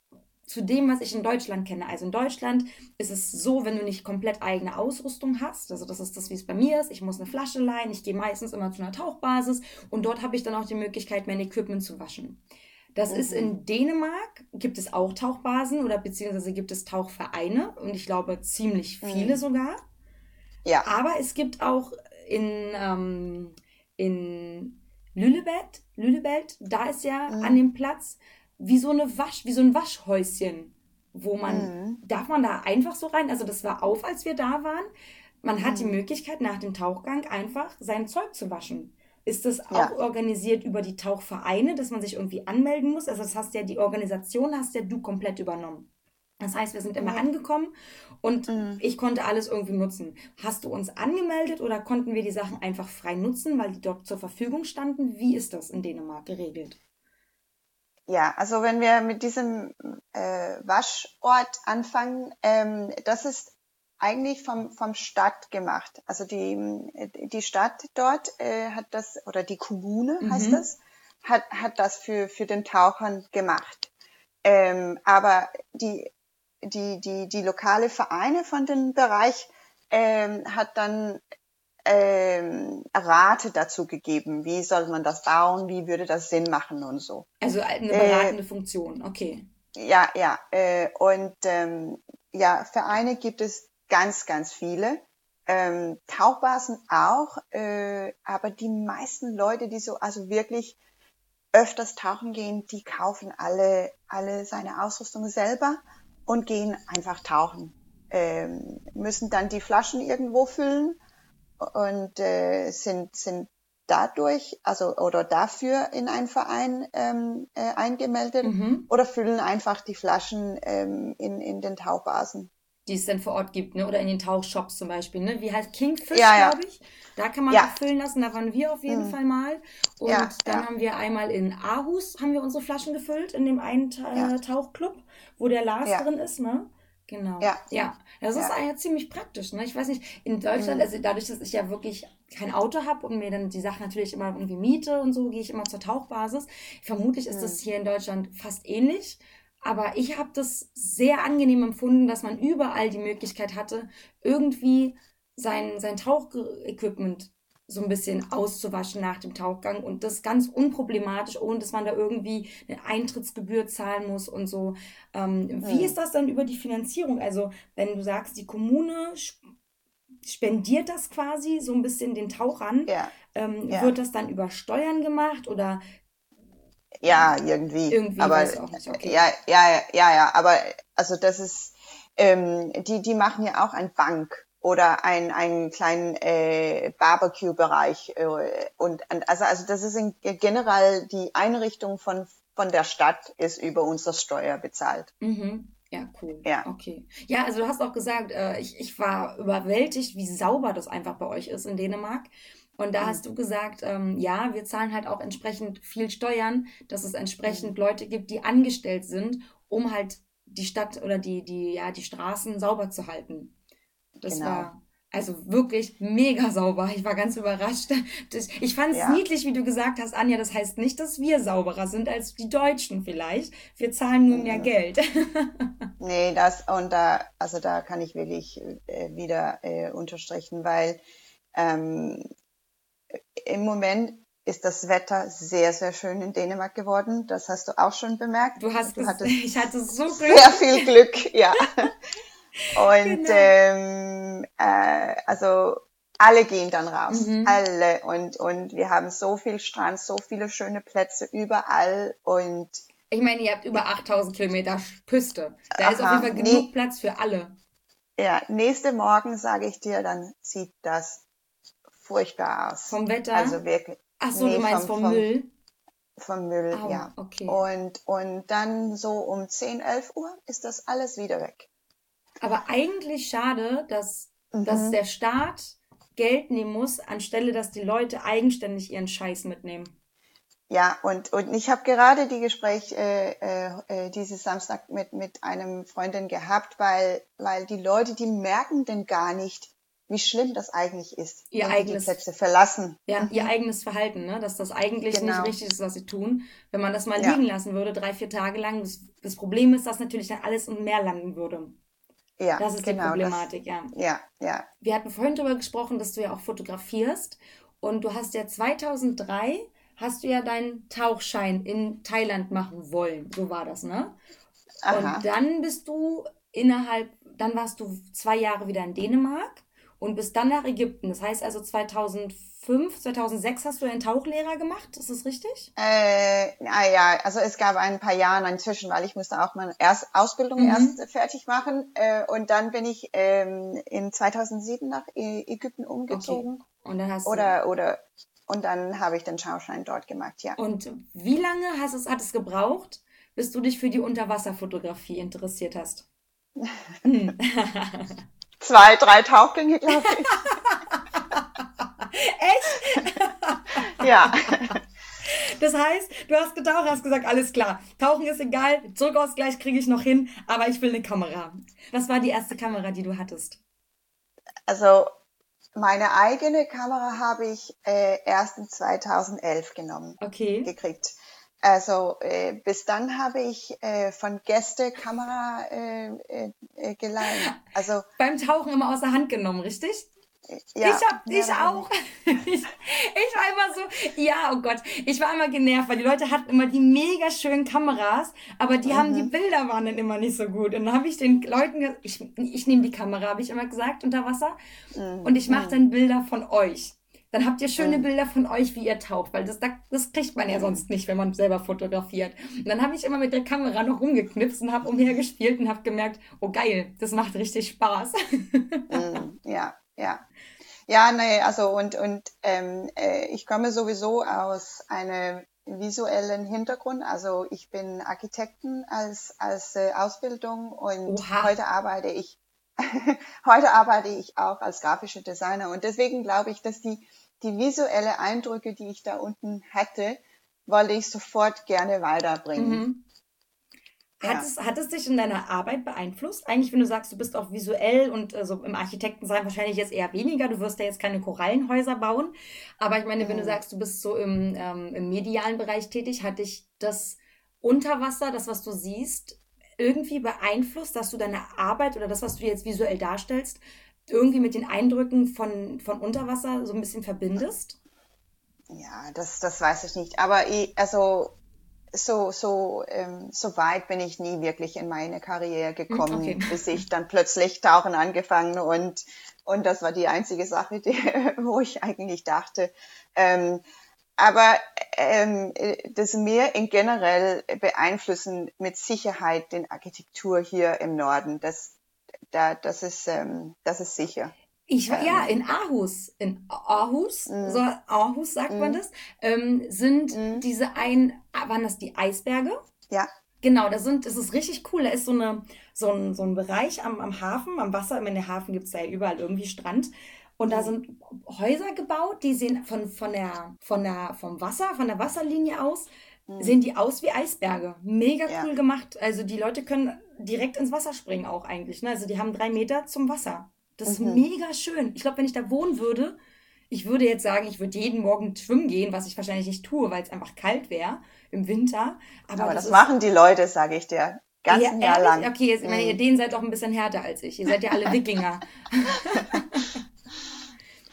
zu dem, was ich in Deutschland kenne. Also in Deutschland ist es so, wenn du nicht komplett eigene Ausrüstung hast, also das ist das, wie es bei mir ist, ich muss eine Flasche leihen, ich gehe meistens immer zu einer Tauchbasis und dort habe ich dann auch die Möglichkeit, mein Equipment zu waschen. Das mhm. ist in Dänemark, gibt es auch Tauchbasen oder beziehungsweise gibt es Tauchvereine und ich glaube ziemlich viele mhm. sogar. Ja. Aber es gibt auch in, ähm, in Lüllebelt, Lüllebelt, da ist ja mhm. an dem Platz wie so eine Wasch, wie so ein Waschhäuschen, wo man, mhm. darf man da einfach so rein? Also das war auf, als wir da waren. Man hat die mhm. Möglichkeit, nach dem Tauchgang einfach sein Zeug zu waschen. Ist das auch ja. organisiert über die Tauchvereine, dass man sich irgendwie anmelden muss? Also das hast ja die Organisation hast ja du komplett übernommen. Das heißt, wir sind immer ja. angekommen und mhm. ich konnte alles irgendwie nutzen. Hast du uns angemeldet oder konnten wir die Sachen einfach frei nutzen, weil die dort zur Verfügung standen? Wie ist das in Dänemark geregelt? Ja, also wenn wir mit diesem äh, Waschort anfangen, ähm, das ist eigentlich vom, vom Stadt gemacht. Also die, die Stadt dort äh, hat das, oder die Kommune mhm. heißt das, hat, hat das für, für den Tauchern gemacht. Ähm, aber die, die, die, die lokale Vereine von dem Bereich ähm, hat dann ähm, Rate dazu gegeben. Wie soll man das bauen? Wie würde das Sinn machen und so. Also eine beratende äh, Funktion, okay. Ja, ja. Äh, und ähm, ja, Vereine gibt es ganz, ganz viele. Ähm, Tauchbasen auch, äh, aber die meisten Leute, die so also wirklich öfters tauchen gehen, die kaufen alle alle seine Ausrüstung selber und gehen einfach tauchen. Ähm, müssen dann die Flaschen irgendwo füllen und äh, sind sind dadurch, also oder dafür in einen Verein ähm, äh, eingemeldet mhm. oder füllen einfach die Flaschen ähm, in, in den Tauchbasen die es dann vor Ort gibt, ne? Oder in den Tauchshops zum Beispiel, ne? Wie heißt Kingfish, ja, ja. glaube ich. Da kann man ja. füllen lassen, da waren wir auf jeden mhm. Fall mal. Und ja, dann haben wir einmal in Aarhus haben wir unsere Flaschen gefüllt, in dem einen Ta Tauchclub, wo der Lars drin ist, ne? Genau. Ja. ja. Das ist ja. ziemlich praktisch. Ne? Ich weiß nicht, in Deutschland, mhm. also dadurch, dass ich ja wirklich kein Auto habe und mir dann die Sachen natürlich immer irgendwie miete und so, gehe ich immer zur Tauchbasis. Vermutlich ist mhm. das hier in Deutschland fast ähnlich. Aber ich habe das sehr angenehm empfunden, dass man überall die Möglichkeit hatte, irgendwie sein, sein Tauchequipment so ein bisschen auszuwaschen nach dem Tauchgang und das ganz unproblematisch, ohne dass man da irgendwie eine Eintrittsgebühr zahlen muss und so. Ähm, wie ist das dann über die Finanzierung? Also, wenn du sagst, die Kommune spendiert das quasi so ein bisschen den Tauchern, ja. Ähm, ja. wird das dann über Steuern gemacht oder ja, irgendwie. Irgendwie aber, okay. ja, ja, ja, ja, aber also das ist, ähm, die, die machen ja auch ein Bank oder ein, einen kleinen äh, Barbecue-Bereich äh, und also also das ist in, generell die Einrichtung von von der Stadt ist über unsere Steuer bezahlt. Mhm. Ja, cool. Ja. Okay. Ja, also du hast auch gesagt, äh, ich, ich war überwältigt, wie sauber das einfach bei euch ist in Dänemark. Und da mhm. hast du gesagt, ähm, ja, wir zahlen halt auch entsprechend viel Steuern, dass es entsprechend mhm. Leute gibt, die angestellt sind, um halt die Stadt oder die, die, ja, die Straßen sauber zu halten. Das genau. war also wirklich mega sauber. Ich war ganz überrascht. Ich fand es ja. niedlich, wie du gesagt hast, Anja. Das heißt nicht, dass wir sauberer sind als die Deutschen vielleicht. Wir zahlen nur mehr Geld. nee, das und da, also da kann ich wirklich äh, wieder äh, unterstrichen, weil ähm, im Moment ist das Wetter sehr, sehr schön in Dänemark geworden. Das hast du auch schon bemerkt. Du hast, du hattest ich hatte so Glück. Sehr viel Glück, ja. Und genau. ähm, äh, also alle gehen dann raus, mhm. alle. Und, und wir haben so viel Strand, so viele schöne Plätze überall. Und ich meine, ihr habt über 8000 Kilometer Küste. Da aha, ist auf jeden Fall genug Platz für alle. Ja, nächste Morgen sage ich dir, dann sieht das furchtbar aus. Vom Wetter? Also wirklich. Ach so, nee, du meinst vom, vom Müll? Vom Müll, oh, ja. Okay. Und, und dann so um 10, 11 Uhr ist das alles wieder weg. Aber eigentlich schade, dass, mhm. dass der Staat Geld nehmen muss, anstelle dass die Leute eigenständig ihren Scheiß mitnehmen. Ja, und, und ich habe gerade die Gespräch äh, äh, äh, dieses Samstag mit, mit einem Freundin gehabt, weil, weil die Leute, die merken denn gar nicht, wie schlimm das eigentlich ist, Ihr wenn sie die eigenes- Plätze verlassen. Ja, Mhm. ihr eigenes Verhalten, ne? dass das eigentlich Genau. nicht richtig ist, was sie tun. Wenn man das mal Ja. liegen lassen würde, drei, vier Tage lang, das, das Problem ist, dass natürlich dann alles im Meer landen würde. Ja, Das ist genau. die Problematik, ja. Das, ja, ja. Wir hatten vorhin darüber gesprochen, dass du ja auch fotografierst und du hast ja 2003 hast du ja deinen Tauchschein in Thailand machen wollen. So war das, ne? Aha. Und dann bist du innerhalb, dann warst du zwei Jahre wieder in Dänemark und bist dann nach Ägypten. Das heißt also 2005, 2006 hast du einen Tauchlehrer gemacht, ist das richtig? Äh, ah ja, also es gab ein paar Jahre inzwischen, weil ich musste auch meine erst Ausbildung Mhm. erst fertig machen äh, und dann bin ich ähm, in 2007 nach Ägypten umgezogen Und dann hast du, oder oder und dann habe ich den Schauschein dort gemacht, ja. und wie lange hast es, hat es gebraucht, bis du dich für die Unterwasserfotografie interessiert hast? Zwei, drei Tauchgänge, glaube ich. Echt? ja. Das heißt, du hast getaucht, hast gesagt, alles klar, tauchen ist egal, Druckausgleich kriege ich noch hin, aber ich will eine Kamera. Was war die erste Kamera, die du hattest? Also meine eigene Kamera habe ich äh, erst in 2011 genommen. Okay. gekriegt. Also äh, bis dann habe ich äh, von Gäste Kamera äh, äh, äh, geleihen. Also Beim Tauchen immer aus der Hand genommen, richtig? ja, ich hab, ich ja, auch. Ich, ich war immer so, ja, oh Gott, ich war immer genervt, weil die Leute hatten immer die mega schönen Kameras, aber die haben, die Bilder waren dann immer nicht so gut. Und dann habe ich den Leuten, ich, ich nehme die Kamera, habe ich immer gesagt, unter Wasser, Mhm. und ich mache dann Bilder von euch. Dann habt ihr schöne Mhm. Bilder von euch, wie ihr taucht, weil das, da- das kriegt man ja sonst nicht, wenn man selber fotografiert. Und dann habe ich immer mit der Kamera noch rumgeknipst und habe umhergespielt und habe gemerkt, oh geil, das macht richtig Spaß. Mm, ja, ja. Ja, nee, also und, und ähm, äh, ich komme sowieso aus einem visuellen Hintergrund. Also ich bin Architekten als, als äh, Ausbildung und Oha. heute arbeite ich heute arbeite ich auch als grafische Designer. Und deswegen glaube ich, dass die, die visuelle Eindrücke, die ich da unten hatte, wollte ich sofort gerne weiterbringen. Mhm. Hat, Ja. es, hat es dich in deiner Arbeit beeinflusst? Eigentlich, wenn du sagst, du bist auch visuell und also im Architektensein wahrscheinlich jetzt eher weniger, du wirst ja jetzt keine Korallenhäuser bauen. Aber ich meine, wenn du Mhm. sagst, du bist so im, ähm, im medialen Bereich tätig, hat dich das Unterwasser, das, was du siehst, irgendwie beeinflusst, dass du deine Arbeit oder das, was du jetzt visuell darstellst, irgendwie mit den Eindrücken von, von Unterwasser so ein bisschen verbindest? Ja, das, das weiß ich nicht. Aber ich, also so, so, ähm, so weit bin ich nie wirklich in meine Karriere gekommen, okay. bis ich dann plötzlich tauchen angefangen und, und das war die einzige Sache, die, wo ich eigentlich dachte. Ähm, aber ähm, äh, das Meer in generell beeinflussen mit Sicherheit den Architektur hier im Norden. Das, da, das ist, ähm, das ist sicher. Ich war, ja, Ähm. in Aarhus, in Aarhus, Mhm. so Aarhus sagt man Mhm. das, ähm, sind Mhm. diese ein, ah, waren das die Eisberge? Ja. Genau, da sind, das ist richtig cool. Da ist so eine, so ein, so ein Bereich am, am Hafen, am Wasser. Meine, der Hafen gibt's da ja überall irgendwie Strand. Und da Mhm. sind Häuser gebaut, die sehen von, von der, von der, vom Wasser, von der Wasserlinie aus, Mhm. sehen die aus wie Eisberge. Mega Ja. cool gemacht. Also die Leute können direkt ins Wasser springen auch eigentlich. Ne? Also die haben drei Meter zum Wasser. Das ist Mhm. mega schön. Ich glaube, wenn ich da wohnen würde, ich würde jetzt sagen, ich würde jeden Morgen schwimmen gehen, was ich wahrscheinlich nicht tue, weil es einfach kalt wäre im Winter. Aber, Aber das das ist machen die Leute, sage ich dir. Ganz ja, Jahr ehrlich? lang. Okay, jetzt, ich meine, Mhm. ihr Dänen seid auch ein bisschen härter als ich. Ihr seid ja alle Wikinger.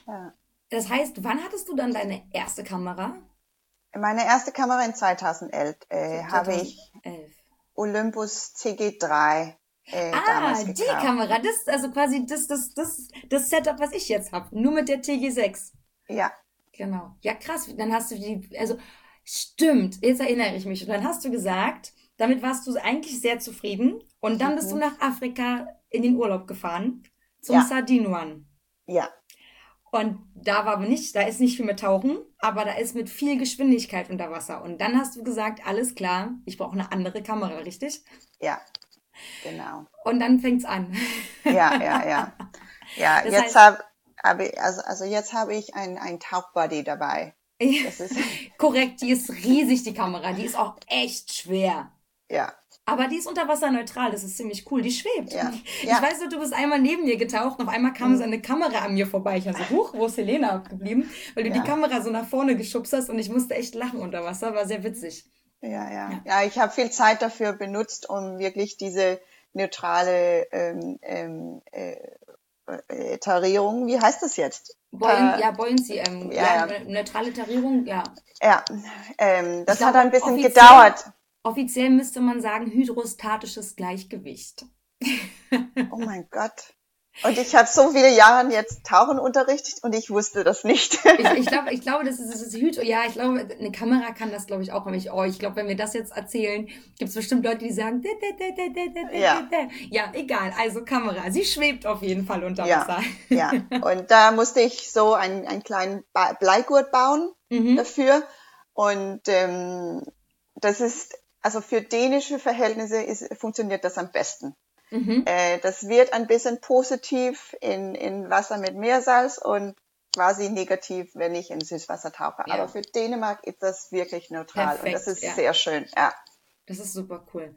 Ja. Das heißt, wann hattest du dann deine erste Kamera? Meine erste Kamera in 2011 äh, habe ich 2011. Olympus CG3 äh, Ah, die gekauft. Kamera. Das ist also quasi das, das, das, das Setup, was ich jetzt habe. Nur mit der TG6. Ja, Genau. Ja, krass. Dann hast du die, also stimmt, jetzt erinnere ich mich. Und dann hast du gesagt, damit warst du eigentlich sehr zufrieden. Und dann bist du Mhm. nach Afrika in den Urlaub gefahren, zum Ja. Sardinuan. ja, Und da war aber nicht, da ist nicht viel mit Tauchen, aber da ist mit viel Geschwindigkeit unter Wasser. Und dann hast du gesagt, alles klar, ich brauche eine andere Kamera, richtig? ja, genau. Und dann fängt's an. Ja, ja, ja. Ja, Das jetzt habe hab ich, also, also jetzt habe ich ein, ein Tauchbuddy dabei. Das ist, Korrekt, die ist riesig, die Kamera. Die ist auch echt schwer. ja, Aber die ist unterwasserneutral, das ist ziemlich cool. Die schwebt. Ja. Ich ja. weiß noch, du bist einmal neben mir getaucht und auf einmal kam mhm. so eine Kamera an mir vorbei. Ich war so, huch, wo ist Helena abgeblieben? Weil du ja. die Kamera so nach vorne geschubst hast und ich musste echt lachen unter Wasser. War sehr witzig. Ja, ja. Ja, ich habe viel Zeit dafür benutzt, um wirklich diese neutrale ähm, ähm, äh, äh, Tarierung, wie heißt das jetzt? Buoyan äh, ja, Buoyancy, ähm, ja, ja, neutrale Tarierung, ja. Ja, ähm, das glaub, hat ein bisschen gedauert. Offiziell müsste man sagen hydrostatisches Gleichgewicht. oh mein Gott. Und ich habe so viele Jahre jetzt Tauchen unterrichtet und ich wusste das nicht. ich, ich glaube, ich glaube, das ist, das ist Hydro. Ja, ich glaube, eine Kamera kann das, glaube ich, auch. Ich, oh, ich glaube, wenn wir das jetzt erzählen, gibt es bestimmt Leute, die sagen, ja. ja, egal. Also Kamera, sie schwebt auf jeden Fall unter Wasser. Ja, ja. und da musste ich so einen, einen kleinen Bleigurt bauen mhm. dafür. Und ähm, das ist also für dänische Verhältnisse ist, funktioniert das am besten. Mhm. Äh, das wird ein bisschen positiv in, in Wasser mit Meersalz und quasi negativ, wenn ich in Süßwasser tauche. Ja. Aber für Dänemark ist das wirklich neutral Perfekt, und das ist ja. sehr schön. Ja. Das ist super cool.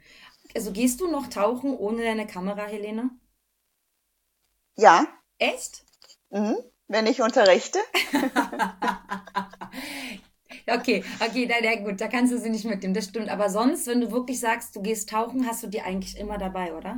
Also gehst du noch tauchen ohne deine Kamera, Helene? Ja. Echt? Mhm. Wenn ich unterrichte. Okay, okay, na, na, gut, da kannst du sie nicht mitnehmen, das stimmt. Aber sonst, wenn du wirklich sagst, du gehst tauchen, hast du die eigentlich immer dabei, oder?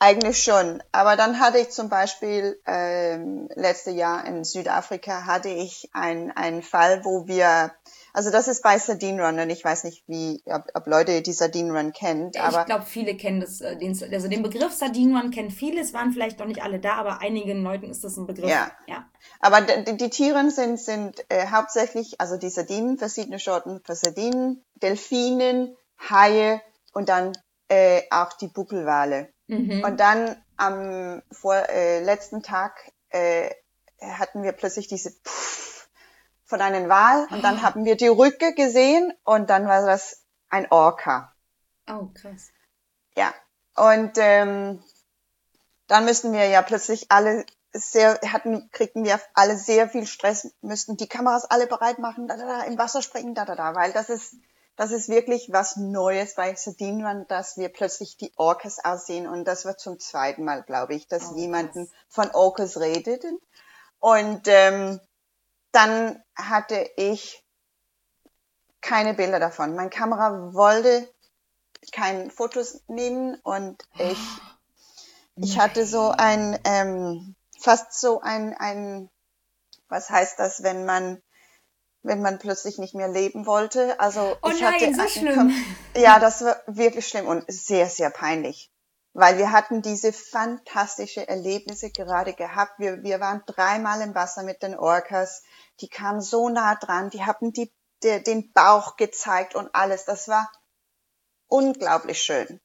Eigentlich schon. Aber dann hatte ich zum Beispiel ähm, letztes Jahr in Südafrika hatte ich einen Fall, wo wir also das ist bei Sardine Run und ich weiß nicht, wie, ob, ob Leute die Sardine Run kennen. Aber ich glaube, viele kennen das, äh, den, also den Begriff Sardine Run kennen viele, es waren vielleicht noch nicht alle da, aber einigen Leuten ist das ein Begriff. Ja. ja. Aber die, die Tiere sind, sind äh, hauptsächlich, also die Sardinen, verschiedene Sorten für Sardinen, Delfinen, Haie und dann äh, auch die Buckelwale. Mhm. Und dann am vor, äh, letzten Tag äh, hatten wir plötzlich diese Pff, von einem Wal und dann ah. haben wir die Rücke gesehen und dann war das ein Orca. Oh, krass. Ja. Und ähm, dann müssten wir ja plötzlich alle sehr, hatten, kriegten wir alle sehr viel Stress, müssten die Kameras alle bereit machen, da, da, da, im Wasser springen, da, da, da, weil das ist, das ist wirklich was Neues bei Sardinien, dass wir plötzlich die Orcas aussehen und das wird zum zweiten Mal, glaube ich, dass oh, jemanden von Orcas redeten. Und ähm, dann hatte ich keine Bilder davon. Meine Kamera wollte keine Fotos nehmen und ich, ich hatte so ein, ähm, fast so ein, ein, was heißt das, wenn man, wenn man plötzlich nicht mehr leben wollte. Also oh ich nein, hatte, so schlimm. Ja, das war wirklich schlimm und sehr, sehr peinlich weil wir hatten diese fantastische Erlebnisse gerade gehabt. Wir, wir waren dreimal im Wasser mit den Orcas. Die kamen so nah dran. Die haben die, die, den Bauch gezeigt und alles. Das war unglaublich schön.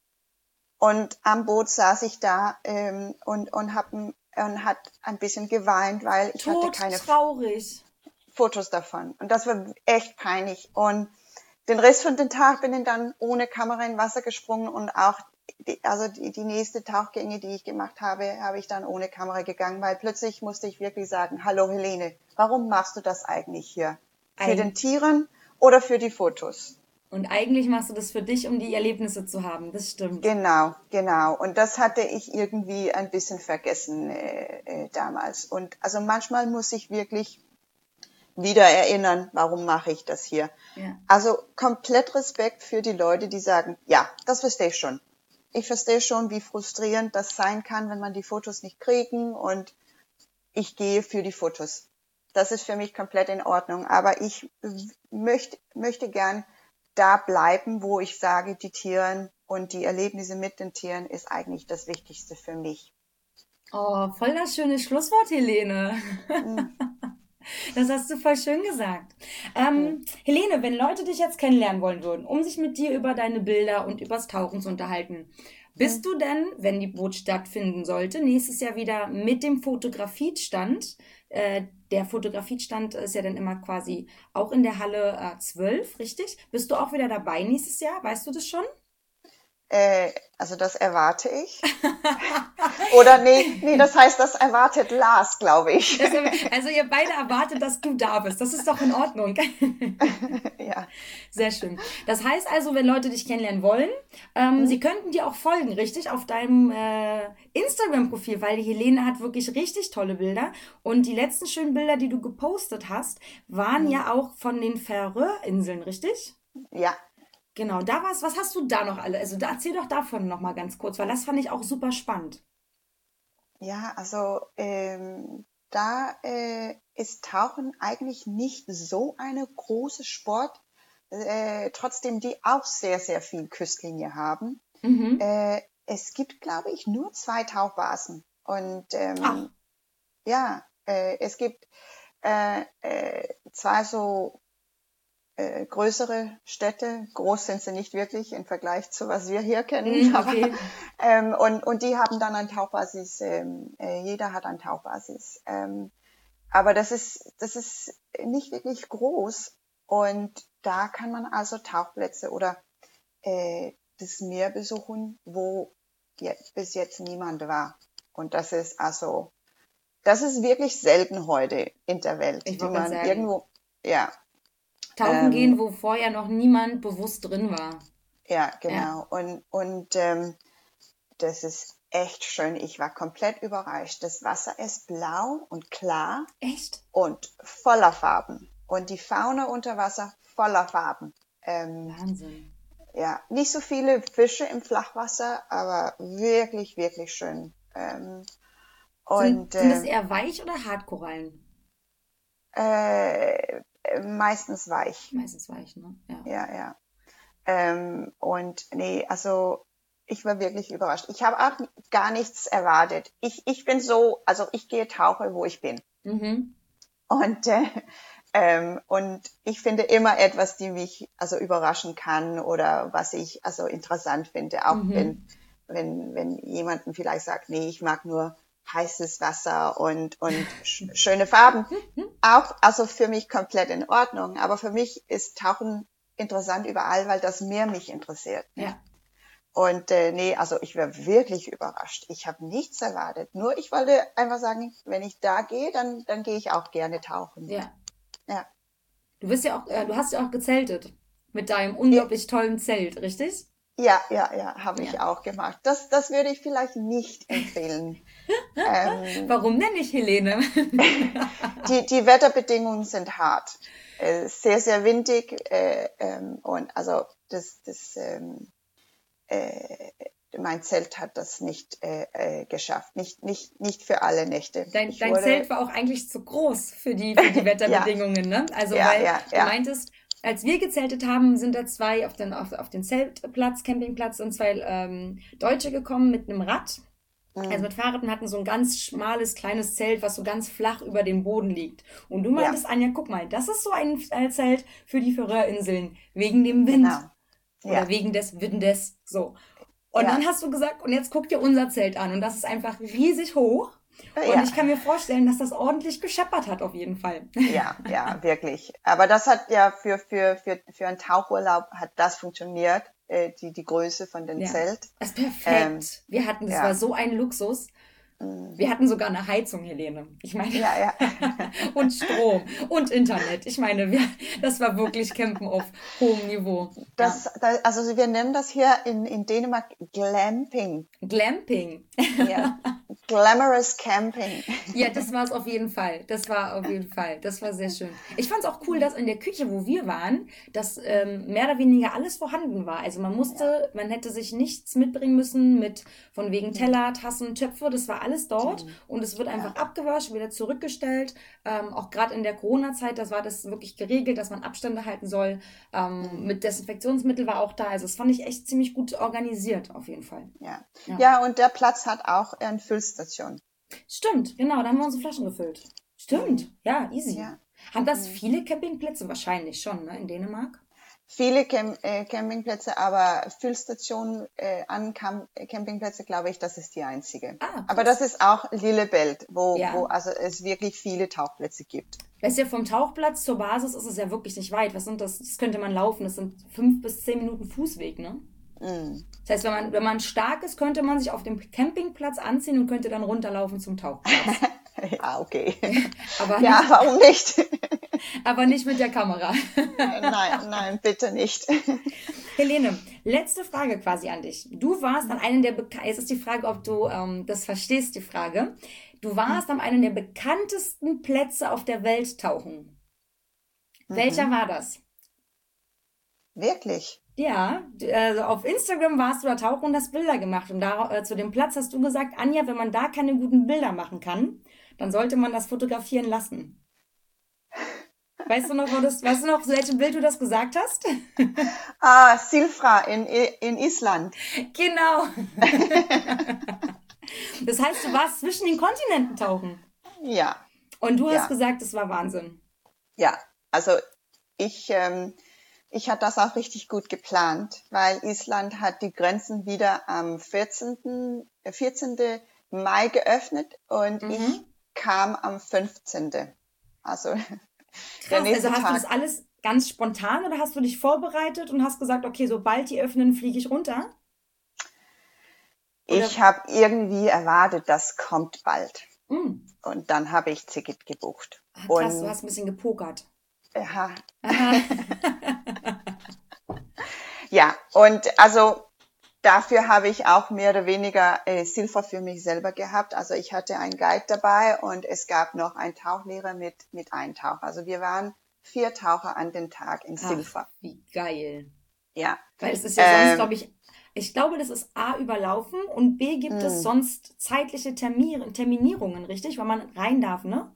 Und am Boot saß ich da ähm, und, und, hab, und hat ein bisschen geweint, weil ich Tot hatte keine traurig. Fotos davon. Und das war echt peinlich. Und den Rest von dem Tag bin ich dann ohne Kamera in Wasser gesprungen und auch also die, die nächste Tauchgänge, die ich gemacht habe, habe ich dann ohne Kamera gegangen, weil plötzlich musste ich wirklich sagen, hallo Helene, warum machst du das eigentlich hier? Für Eig den Tieren oder für die Fotos? Und eigentlich machst du das für dich, um die Erlebnisse zu haben. Das stimmt. Genau, genau. Und das hatte ich irgendwie ein bisschen vergessen äh, äh, damals. Und also manchmal muss ich wirklich wieder erinnern, warum mache ich das hier. Ja. Also komplett Respekt für die Leute, die sagen, ja, das verstehe ich schon ich verstehe schon, wie frustrierend das sein kann, wenn man die Fotos nicht kriegen und ich gehe für die Fotos. Das ist für mich komplett in Ordnung. Aber ich möchte, möchte gern da bleiben, wo ich sage, die Tieren und die Erlebnisse mit den Tieren ist eigentlich das Wichtigste für mich. Oh, voll das schöne Schlusswort, Helene. Das hast du voll schön gesagt. Ähm, Helene, wenn Leute dich jetzt kennenlernen wollen würden, um sich mit dir über deine Bilder und übers Tauchen zu unterhalten, bist du denn, wenn die Boot stattfinden sollte, nächstes Jahr wieder mit dem Fotografiestand? Äh, der Fotografiestand ist ja dann immer quasi auch in der Halle äh, 12, richtig? Bist du auch wieder dabei nächstes Jahr? Weißt du das schon? Äh, also das erwarte ich. Oder nee, nee, das heißt, das erwartet Lars, glaube ich. Also ihr beide erwartet, dass du da bist. Das ist doch in Ordnung. ja. Sehr schön. Das heißt also, wenn Leute dich kennenlernen wollen, ähm, mhm. sie könnten dir auch folgen, richtig, auf deinem äh, Instagram-Profil, weil die Helene hat wirklich richtig tolle Bilder. Und die letzten schönen Bilder, die du gepostet hast, waren mhm. ja auch von den Färöerinseln, richtig? Ja, Genau, da war's. Was hast du da noch alle? Also da, erzähl doch davon noch mal ganz kurz, weil das fand ich auch super spannend. Ja, also ähm, da äh, ist Tauchen eigentlich nicht so eine große Sport, äh, trotzdem die auch sehr, sehr viel Küstlinie haben. Mhm. Äh, es gibt, glaube ich, nur zwei Tauchbasen. Und ähm, ja, äh, es gibt äh, äh, zwei so äh, größere Städte. Groß sind sie nicht wirklich im Vergleich zu was wir hier kennen. Mhm, okay. Aber, ähm, und, und die haben dann ein Tauchbasis. Ähm, äh, jeder hat ein Tauchbasis. Ähm, aber das ist, das ist nicht wirklich groß. Und da kann man also Tauchplätze oder äh, das Meer besuchen, wo jetzt, bis jetzt niemand war. Und das ist also, das ist wirklich selten heute in der Welt, ich die man sagen. irgendwo, ja, tauchen ähm, gehen, wo vorher noch niemand bewusst drin war. Ja, genau. Ja. Und, und ähm, das ist echt schön. Ich war komplett überrascht. Das Wasser ist blau und klar. Echt? Und voller Farben. Und die Fauna unter Wasser voller Farben. Ähm, Wahnsinn. Ja, nicht so viele Fische im Flachwasser, aber wirklich, wirklich schön. Ähm, und, sind, sind das ähm, eher Weich- oder Hartkorallen? Äh, meistens weich. Meistens weich, ne? Ja, ja. ja. Ähm, und nee, also ich war wirklich überrascht. Ich habe auch gar nichts erwartet. Ich, ich bin so, also ich gehe tauche, wo ich bin. Mhm. Und, äh, ähm, und ich finde immer etwas, die mich also überraschen kann oder was ich also interessant finde. Auch mhm. wenn, wenn, wenn jemanden vielleicht sagt, nee, ich mag nur heißes Wasser und, und schöne Farben. Auch, also für mich komplett in Ordnung. Aber für mich ist Tauchen interessant überall, weil das Meer mich interessiert. Ja. Und äh, nee, also ich war wirklich überrascht. Ich habe nichts erwartet. Nur ich wollte einfach sagen, wenn ich da gehe, dann, dann gehe ich auch gerne tauchen. Ja. Ja. Du bist ja auch, äh, du hast ja auch gezeltet mit deinem unglaublich ja. tollen Zelt, richtig? Ja, ja, ja, habe ich ja. auch gemacht. Das, das würde ich vielleicht nicht empfehlen. ähm, Warum denn nicht, Helene? die, die Wetterbedingungen sind hart. Äh, sehr, sehr windig äh, ähm, und also das, das ähm, äh, mein Zelt hat das nicht äh, äh, geschafft. Nicht, nicht, nicht für alle Nächte. Dein, dein wurde, Zelt war auch eigentlich zu groß für die, für die Wetterbedingungen, ja. ne? Also ja, weil ja, du meintest, als wir gezeltet haben, sind da zwei auf den, auf, auf den Zeltplatz, Campingplatz und zwei ähm, Deutsche gekommen mit einem Rad. Also mit Fahrrad und hatten so ein ganz schmales, kleines Zelt, was so ganz flach über dem Boden liegt. Und du meintest, ja. Anja, guck mal, das ist so ein Zelt für die Färöerinseln, wegen dem Wind. Genau. Oder ja. wegen des Windes, so. Und ja. dann hast du gesagt, und jetzt guck dir unser Zelt an. Und das ist einfach riesig hoch. Und ja. ich kann mir vorstellen, dass das ordentlich gescheppert hat, auf jeden Fall. Ja, ja, wirklich. Aber das hat ja für, für, für, für einen Tauchurlaub hat das funktioniert, äh, die, die Größe von dem ja. Zelt. Das ist perfekt. Ähm, Wir hatten, das ja. war so ein Luxus. Mhm. Wir hatten sogar eine Heizung, Helene. Ich meine, ja, ja. und Strom und Internet. Ich meine, wir, das war wirklich Campen auf hohem Niveau. Das, das, also wir nennen das hier in, in Dänemark Glamping. Glamping. Ja. Glamorous Camping. Ja, das war es auf jeden Fall. Das war auf jeden Fall. Das war sehr schön. Ich fand es auch cool, dass in der Küche, wo wir waren, dass ähm, mehr oder weniger alles vorhanden war. Also man musste, man hätte sich nichts mitbringen müssen mit von wegen Teller, Tassen, Töpfe. Das war alles dort mhm. und es wird einfach abgewaschen, wieder zurückgestellt. Ähm, auch gerade in der Corona-Zeit, das war das wirklich geregelt, dass man Abstände halten soll. Ähm, mhm. Mit Desinfektionsmittel war auch da. Also das fand ich echt ziemlich gut organisiert, auf jeden Fall. Ja, ja. ja und der Platz hat auch eine Füllstation. Stimmt, genau, da haben wir unsere Flaschen gefüllt. Stimmt, ja, easy. Ja. Haben das mhm. viele Campingplätze? Wahrscheinlich schon, ne, in Dänemark? viele Camp äh, Campingplätze, aber Füllstationen äh, an Camp Campingplätze, glaube ich, das ist die einzige. Ah, aber das ist auch Lillebelt, wo, ja. wo also es wirklich viele Tauchplätze gibt. Weißt ja, vom Tauchplatz zur Basis ist es ja wirklich nicht weit. Was sind das? Das könnte man laufen. Das sind fünf bis zehn Minuten Fußweg, ne? Das heißt, wenn man, wenn man stark ist, könnte man sich auf dem Campingplatz anziehen und könnte dann runterlaufen zum Tauchplatz. ja, okay. Aber ja, nicht, warum nicht? aber nicht mit der Kamera. nein, nein, bitte nicht. Helene, letzte Frage quasi an dich. Du warst an einem der Beka jetzt ist die Frage, ob du ähm, das verstehst, die Frage. Du warst an einem der bekanntesten Plätze auf der Welt tauchen. Mhm. Welcher war das? Wirklich? Ja, also auf Instagram warst du da tauchen und hast Bilder gemacht. Und da, äh, zu dem Platz hast du gesagt, Anja, wenn man da keine guten Bilder machen kann, dann sollte man das fotografieren lassen. Weißt du noch, wo das, weißt du noch, welchem Bild du das gesagt hast? Ah, Silfra in, in Island. Genau. Das heißt, du warst zwischen den Kontinenten tauchen. Ja. Und du hast Ja. gesagt, es war Wahnsinn. Ja, also ich, ähm, ich hatte das auch richtig gut geplant, weil Island hat die Grenzen wieder am 14. äh, 14. Mai geöffnet und Mhm. ich kam am 15. Also Krass, also hast du das Tag. alles ganz spontan oder hast du dich vorbereitet und hast gesagt, okay, sobald die öffnen, fliege ich runter? oder- Ich habe irgendwie erwartet, das kommt bald. Hm. Und dann habe ich Ticket gebucht. Ah, Krass, Und- du hast ein bisschen gepokert. Ja, Aha. Ja, und also dafür habe ich auch mehr oder weniger äh, Silfer für mich selber gehabt. Also ich hatte einen Guide dabei und es gab noch einen Tauchlehrer mit, mit Eintauch. Also wir waren vier Taucher an den Tag in Ach, Silfer. wie geil. Ja, Weil es ist ja sonst, Ähm, glaube ich, ich glaube, das ist A überlaufen und B gibt es Mm. sonst zeitliche Termi Terminierungen, richtig? Weil man rein darf, ne?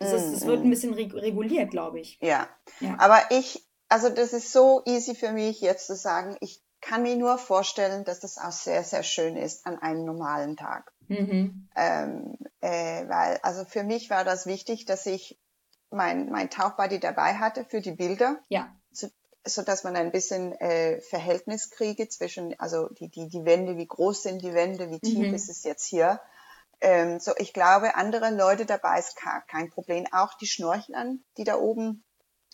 Das, ist, das Mm, wird mm. ein bisschen reg reguliert, glaube ich. ja. Ja. Aber ich, also das ist so easy für mich jetzt zu sagen, ich kann mir nur vorstellen, dass das auch sehr, sehr schön ist an einem normalen Tag. Mhm. ähm, äh, weil also für mich war das wichtig, dass ich mein mein Tauchbuddy dabei hatte für die Bilder, Ja. so dass man ein bisschen äh, Verhältnis kriege zwischen also die die die Wände, wie groß sind die Wände, wie tief Mhm. ist es jetzt hier. Ähm, so ich glaube, andere Leute dabei ist kein Problem. Auch die Schnorchlern, die da oben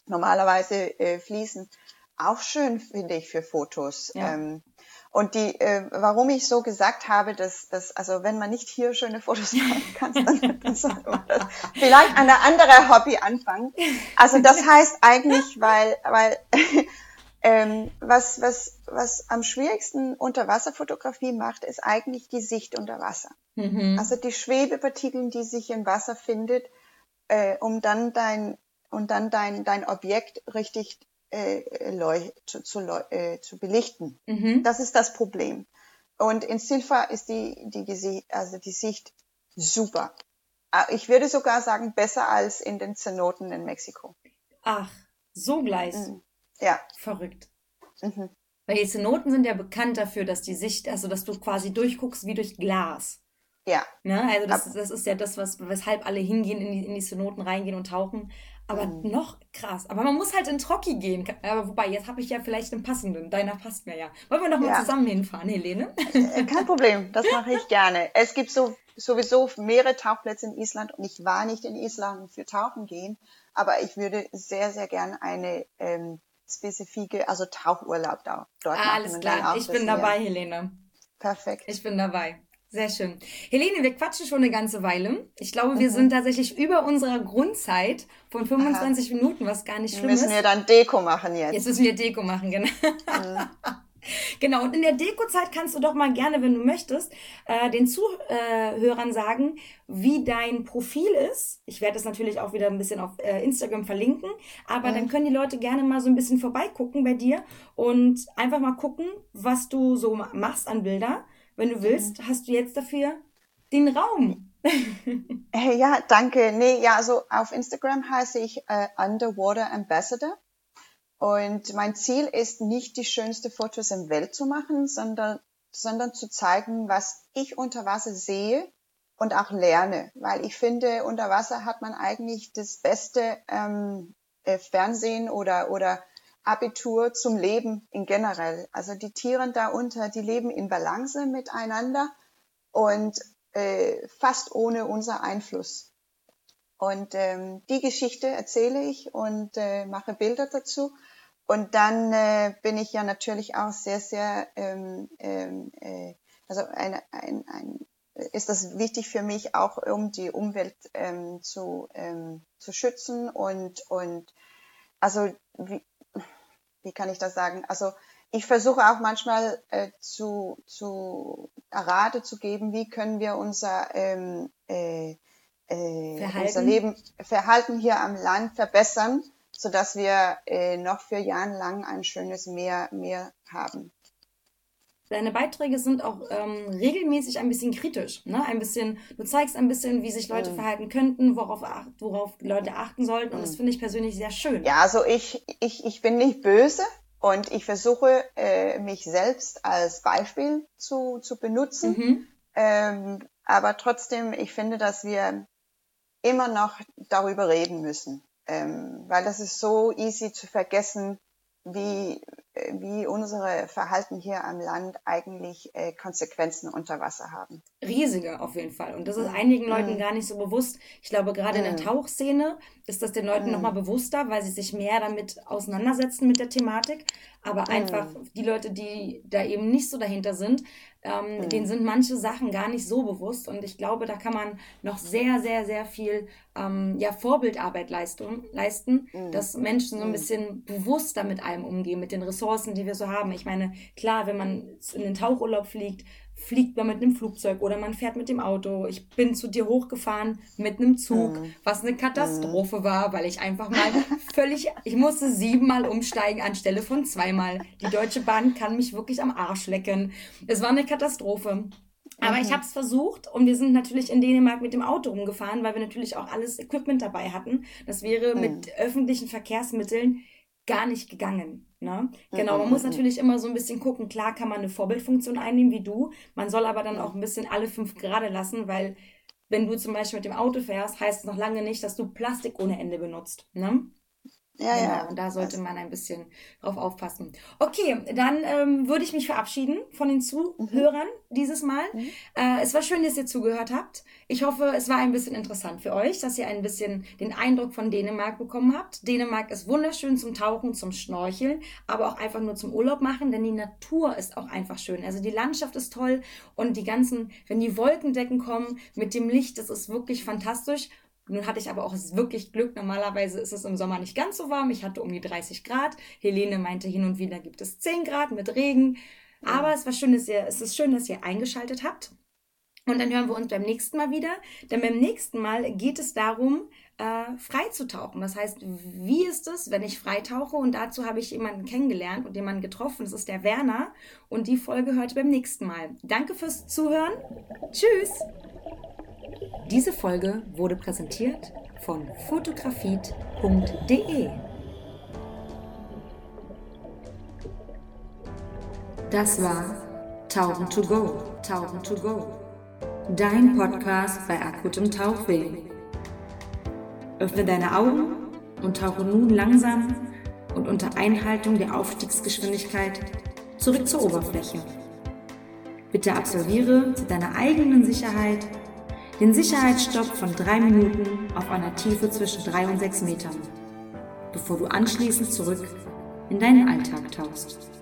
normalerweise äh, fließen, auch schön finde ich für Fotos. Ja. Ähm, und die, äh, warum ich so gesagt habe, dass, dass also wenn man nicht hier schöne Fotos machen kann, dann, dann sollte man das vielleicht eine andere Hobby anfangen. Also das heißt eigentlich, weil, weil ähm, was, was, was am schwierigsten Unterwasserfotografie macht, ist eigentlich die Sicht unter Wasser. Mhm. Also die Schwebepartikel, die sich im Wasser findet, äh, um dann dein und dann dein dein Objekt richtig äh, leu zu, zu, äh, zu belichten. Mhm. Das ist das Problem. Und in Silfa ist die die also die Sicht super. Ah, Ich würde sogar sagen besser als in den Zenoten in Mexiko. Ach, so gleich. Mhm. Ja. Verrückt. Mhm. Weil die Zenoten sind ja bekannt dafür, dass die Sicht, also dass du quasi durchguckst wie durch Glas. Ja. Ne? Also das, das ist ja das, was, weshalb alle hingehen, in die, in die Zenoten reingehen und tauchen. Aber Mhm. noch krass. Aber man muss halt in Trocki gehen. Aber wobei, jetzt habe ich ja vielleicht einen passenden. Deiner passt mir ja. Wollen wir noch mal Ja. zusammen hinfahren, Helene? Äh, Kein Problem, das mache ich gerne. Es gibt so, sowieso mehrere Tauchplätze in Island und ich war nicht in Island für Tauchen gehen, aber ich würde sehr, sehr gerne eine ähm, spezifische, also Tauchurlaub da, dort machen. Alles klar. Ich bin hier. dabei, Helene. Perfekt. Ich bin dabei. Sehr schön. Helene, wir quatschen schon eine ganze Weile. Ich glaube, wir Mhm. sind tatsächlich über unserer Grundzeit von 25 Minuten, was gar nicht schlimm Müssen ist. wir dann Deko machen jetzt. Jetzt müssen wir Deko machen, genau. Mhm. Genau, und in der Dekozeit kannst du doch mal gerne, wenn du möchtest, äh, den Zuhörern sagen, wie dein Profil ist. Ich werde das natürlich auch wieder ein bisschen auf äh, Instagram verlinken, aber Mhm. dann können die Leute gerne mal so ein bisschen vorbeigucken bei dir und einfach mal gucken, was du so machst an Bilder. Wenn du willst, Mhm. hast du jetzt dafür den Raum. Hey, ja, danke. Nee, ja, also auf Instagram heiße ich äh, Underwater Ambassador. Und mein Ziel ist nicht die schönste Fotos im Welt zu machen, sondern, sondern zu zeigen, was ich unter Wasser sehe und auch lerne. Weil ich finde, unter Wasser hat man eigentlich das beste ähm, äh, Fernsehen oder, oder Abitur zum Leben in generell. Also die Tiere da unter, die leben in Balance miteinander und äh, fast ohne unser Einfluss. Und ähm, die Geschichte erzähle ich und äh, mache Bilder dazu. und dann äh, bin ich ja natürlich auch sehr, sehr, ähm, ähm, äh, also ein, ein, ein, ist das wichtig für mich auch, um die Umwelt ähm, zu, ähm, zu schützen und, und also wie, wie kann ich das sagen? Also ich versuche auch manchmal äh, zu, zu Rate zu geben, wie können wir unser, ähm, äh, äh, unser Leben, Verhalten hier am Land verbessern so dass wir äh, noch für Jahre lang ein schönes Meer, Meer haben. Deine Beiträge sind auch ähm, regelmäßig ein bisschen kritisch. Ne? Ein bisschen, du zeigst ein bisschen, wie sich Leute mm. verhalten könnten, worauf, worauf Leute achten sollten. Und mm. das finde ich persönlich sehr schön. Ja, also ich, ich, ich bin nicht böse und ich versuche, äh, mich selbst als Beispiel zu, zu benutzen. Mhm. Ähm, aber trotzdem, ich finde, dass wir immer noch darüber reden müssen. Ähm, weil das ist so easy zu vergessen, wie, wie unsere Verhalten hier am Land eigentlich äh, Konsequenzen unter Wasser haben. Riesige auf jeden Fall. Und das ist einigen Leuten mm. gar nicht so bewusst. Ich glaube, gerade mm. in der mm. Tauchszene ist das den Leuten mm. nochmal bewusster, weil sie sich mehr damit auseinandersetzen mit der Thematik. Aber einfach die Leute, die da eben nicht so dahinter sind, ähm, mhm. denen sind manche Sachen gar nicht so bewusst. Und ich glaube, da kann man noch sehr, sehr, sehr viel ähm, ja, Vorbildarbeit leisten, leisten mhm. dass Menschen so ein mhm. bisschen bewusster mit allem umgehen, mit den Ressourcen, die wir so haben. Ich meine, klar, wenn man in den Tauchurlaub fliegt, fliegt man mit einem Flugzeug oder man fährt mit dem Auto. Ich bin zu dir hochgefahren mit einem Zug, mhm. was eine Katastrophe mhm. war, weil ich einfach mal völlig, ich musste siebenmal umsteigen anstelle von zweimal. Die Deutsche Bahn kann mich wirklich am Arsch lecken. Es war eine Katastrophe. Aber mhm. ich habe es versucht und wir sind natürlich in Dänemark mit dem Auto rumgefahren, weil wir natürlich auch alles Equipment dabei hatten. Das wäre mhm. mit öffentlichen Verkehrsmitteln gar nicht gegangen. Ne? Genau, man muss natürlich immer so ein bisschen gucken. Klar kann man eine Vorbildfunktion einnehmen wie du. Man soll aber dann auch ein bisschen alle fünf gerade lassen, weil wenn du zum Beispiel mit dem Auto fährst, heißt es noch lange nicht, dass du Plastik ohne Ende benutzt. Ne? Ja, genau, ja. Und da sollte man ein bisschen drauf aufpassen. Okay, dann ähm, würde ich mich verabschieden von den Zuhörern mhm. dieses Mal. Mhm. Äh, es war schön, dass ihr zugehört habt. Ich hoffe, es war ein bisschen interessant für euch, dass ihr ein bisschen den Eindruck von Dänemark bekommen habt. Dänemark ist wunderschön zum Tauchen, zum Schnorcheln, aber auch einfach nur zum Urlaub machen, denn die Natur ist auch einfach schön. Also die Landschaft ist toll und die ganzen, wenn die Wolkendecken kommen mit dem Licht, das ist wirklich fantastisch. Nun hatte ich aber auch wirklich Glück. Normalerweise ist es im Sommer nicht ganz so warm. Ich hatte um die 30 Grad. Helene meinte, hin und wieder gibt es 10 Grad mit Regen. Aber es war schön, dass ihr, es ist schön, dass ihr eingeschaltet habt. Und dann hören wir uns beim nächsten Mal wieder. Denn beim nächsten Mal geht es darum, äh, frei zu tauchen. Das heißt, wie ist es, wenn ich freitauche? Und dazu habe ich jemanden kennengelernt und jemanden getroffen. Das ist der Werner. Und die Folge hört beim nächsten Mal. Danke fürs Zuhören. Tschüss. Diese Folge wurde präsentiert von fotografit.de. Das war Tauchen to go, Tauchen to go. Dein Podcast bei akutem Tauchweh. Öffne deine Augen und tauche nun langsam und unter Einhaltung der Aufstiegsgeschwindigkeit zurück zur Oberfläche. Bitte absolviere zu deiner eigenen Sicherheit den Sicherheitsstopp von drei Minuten auf einer Tiefe zwischen drei und sechs Metern, bevor du anschließend zurück in deinen Alltag tauchst.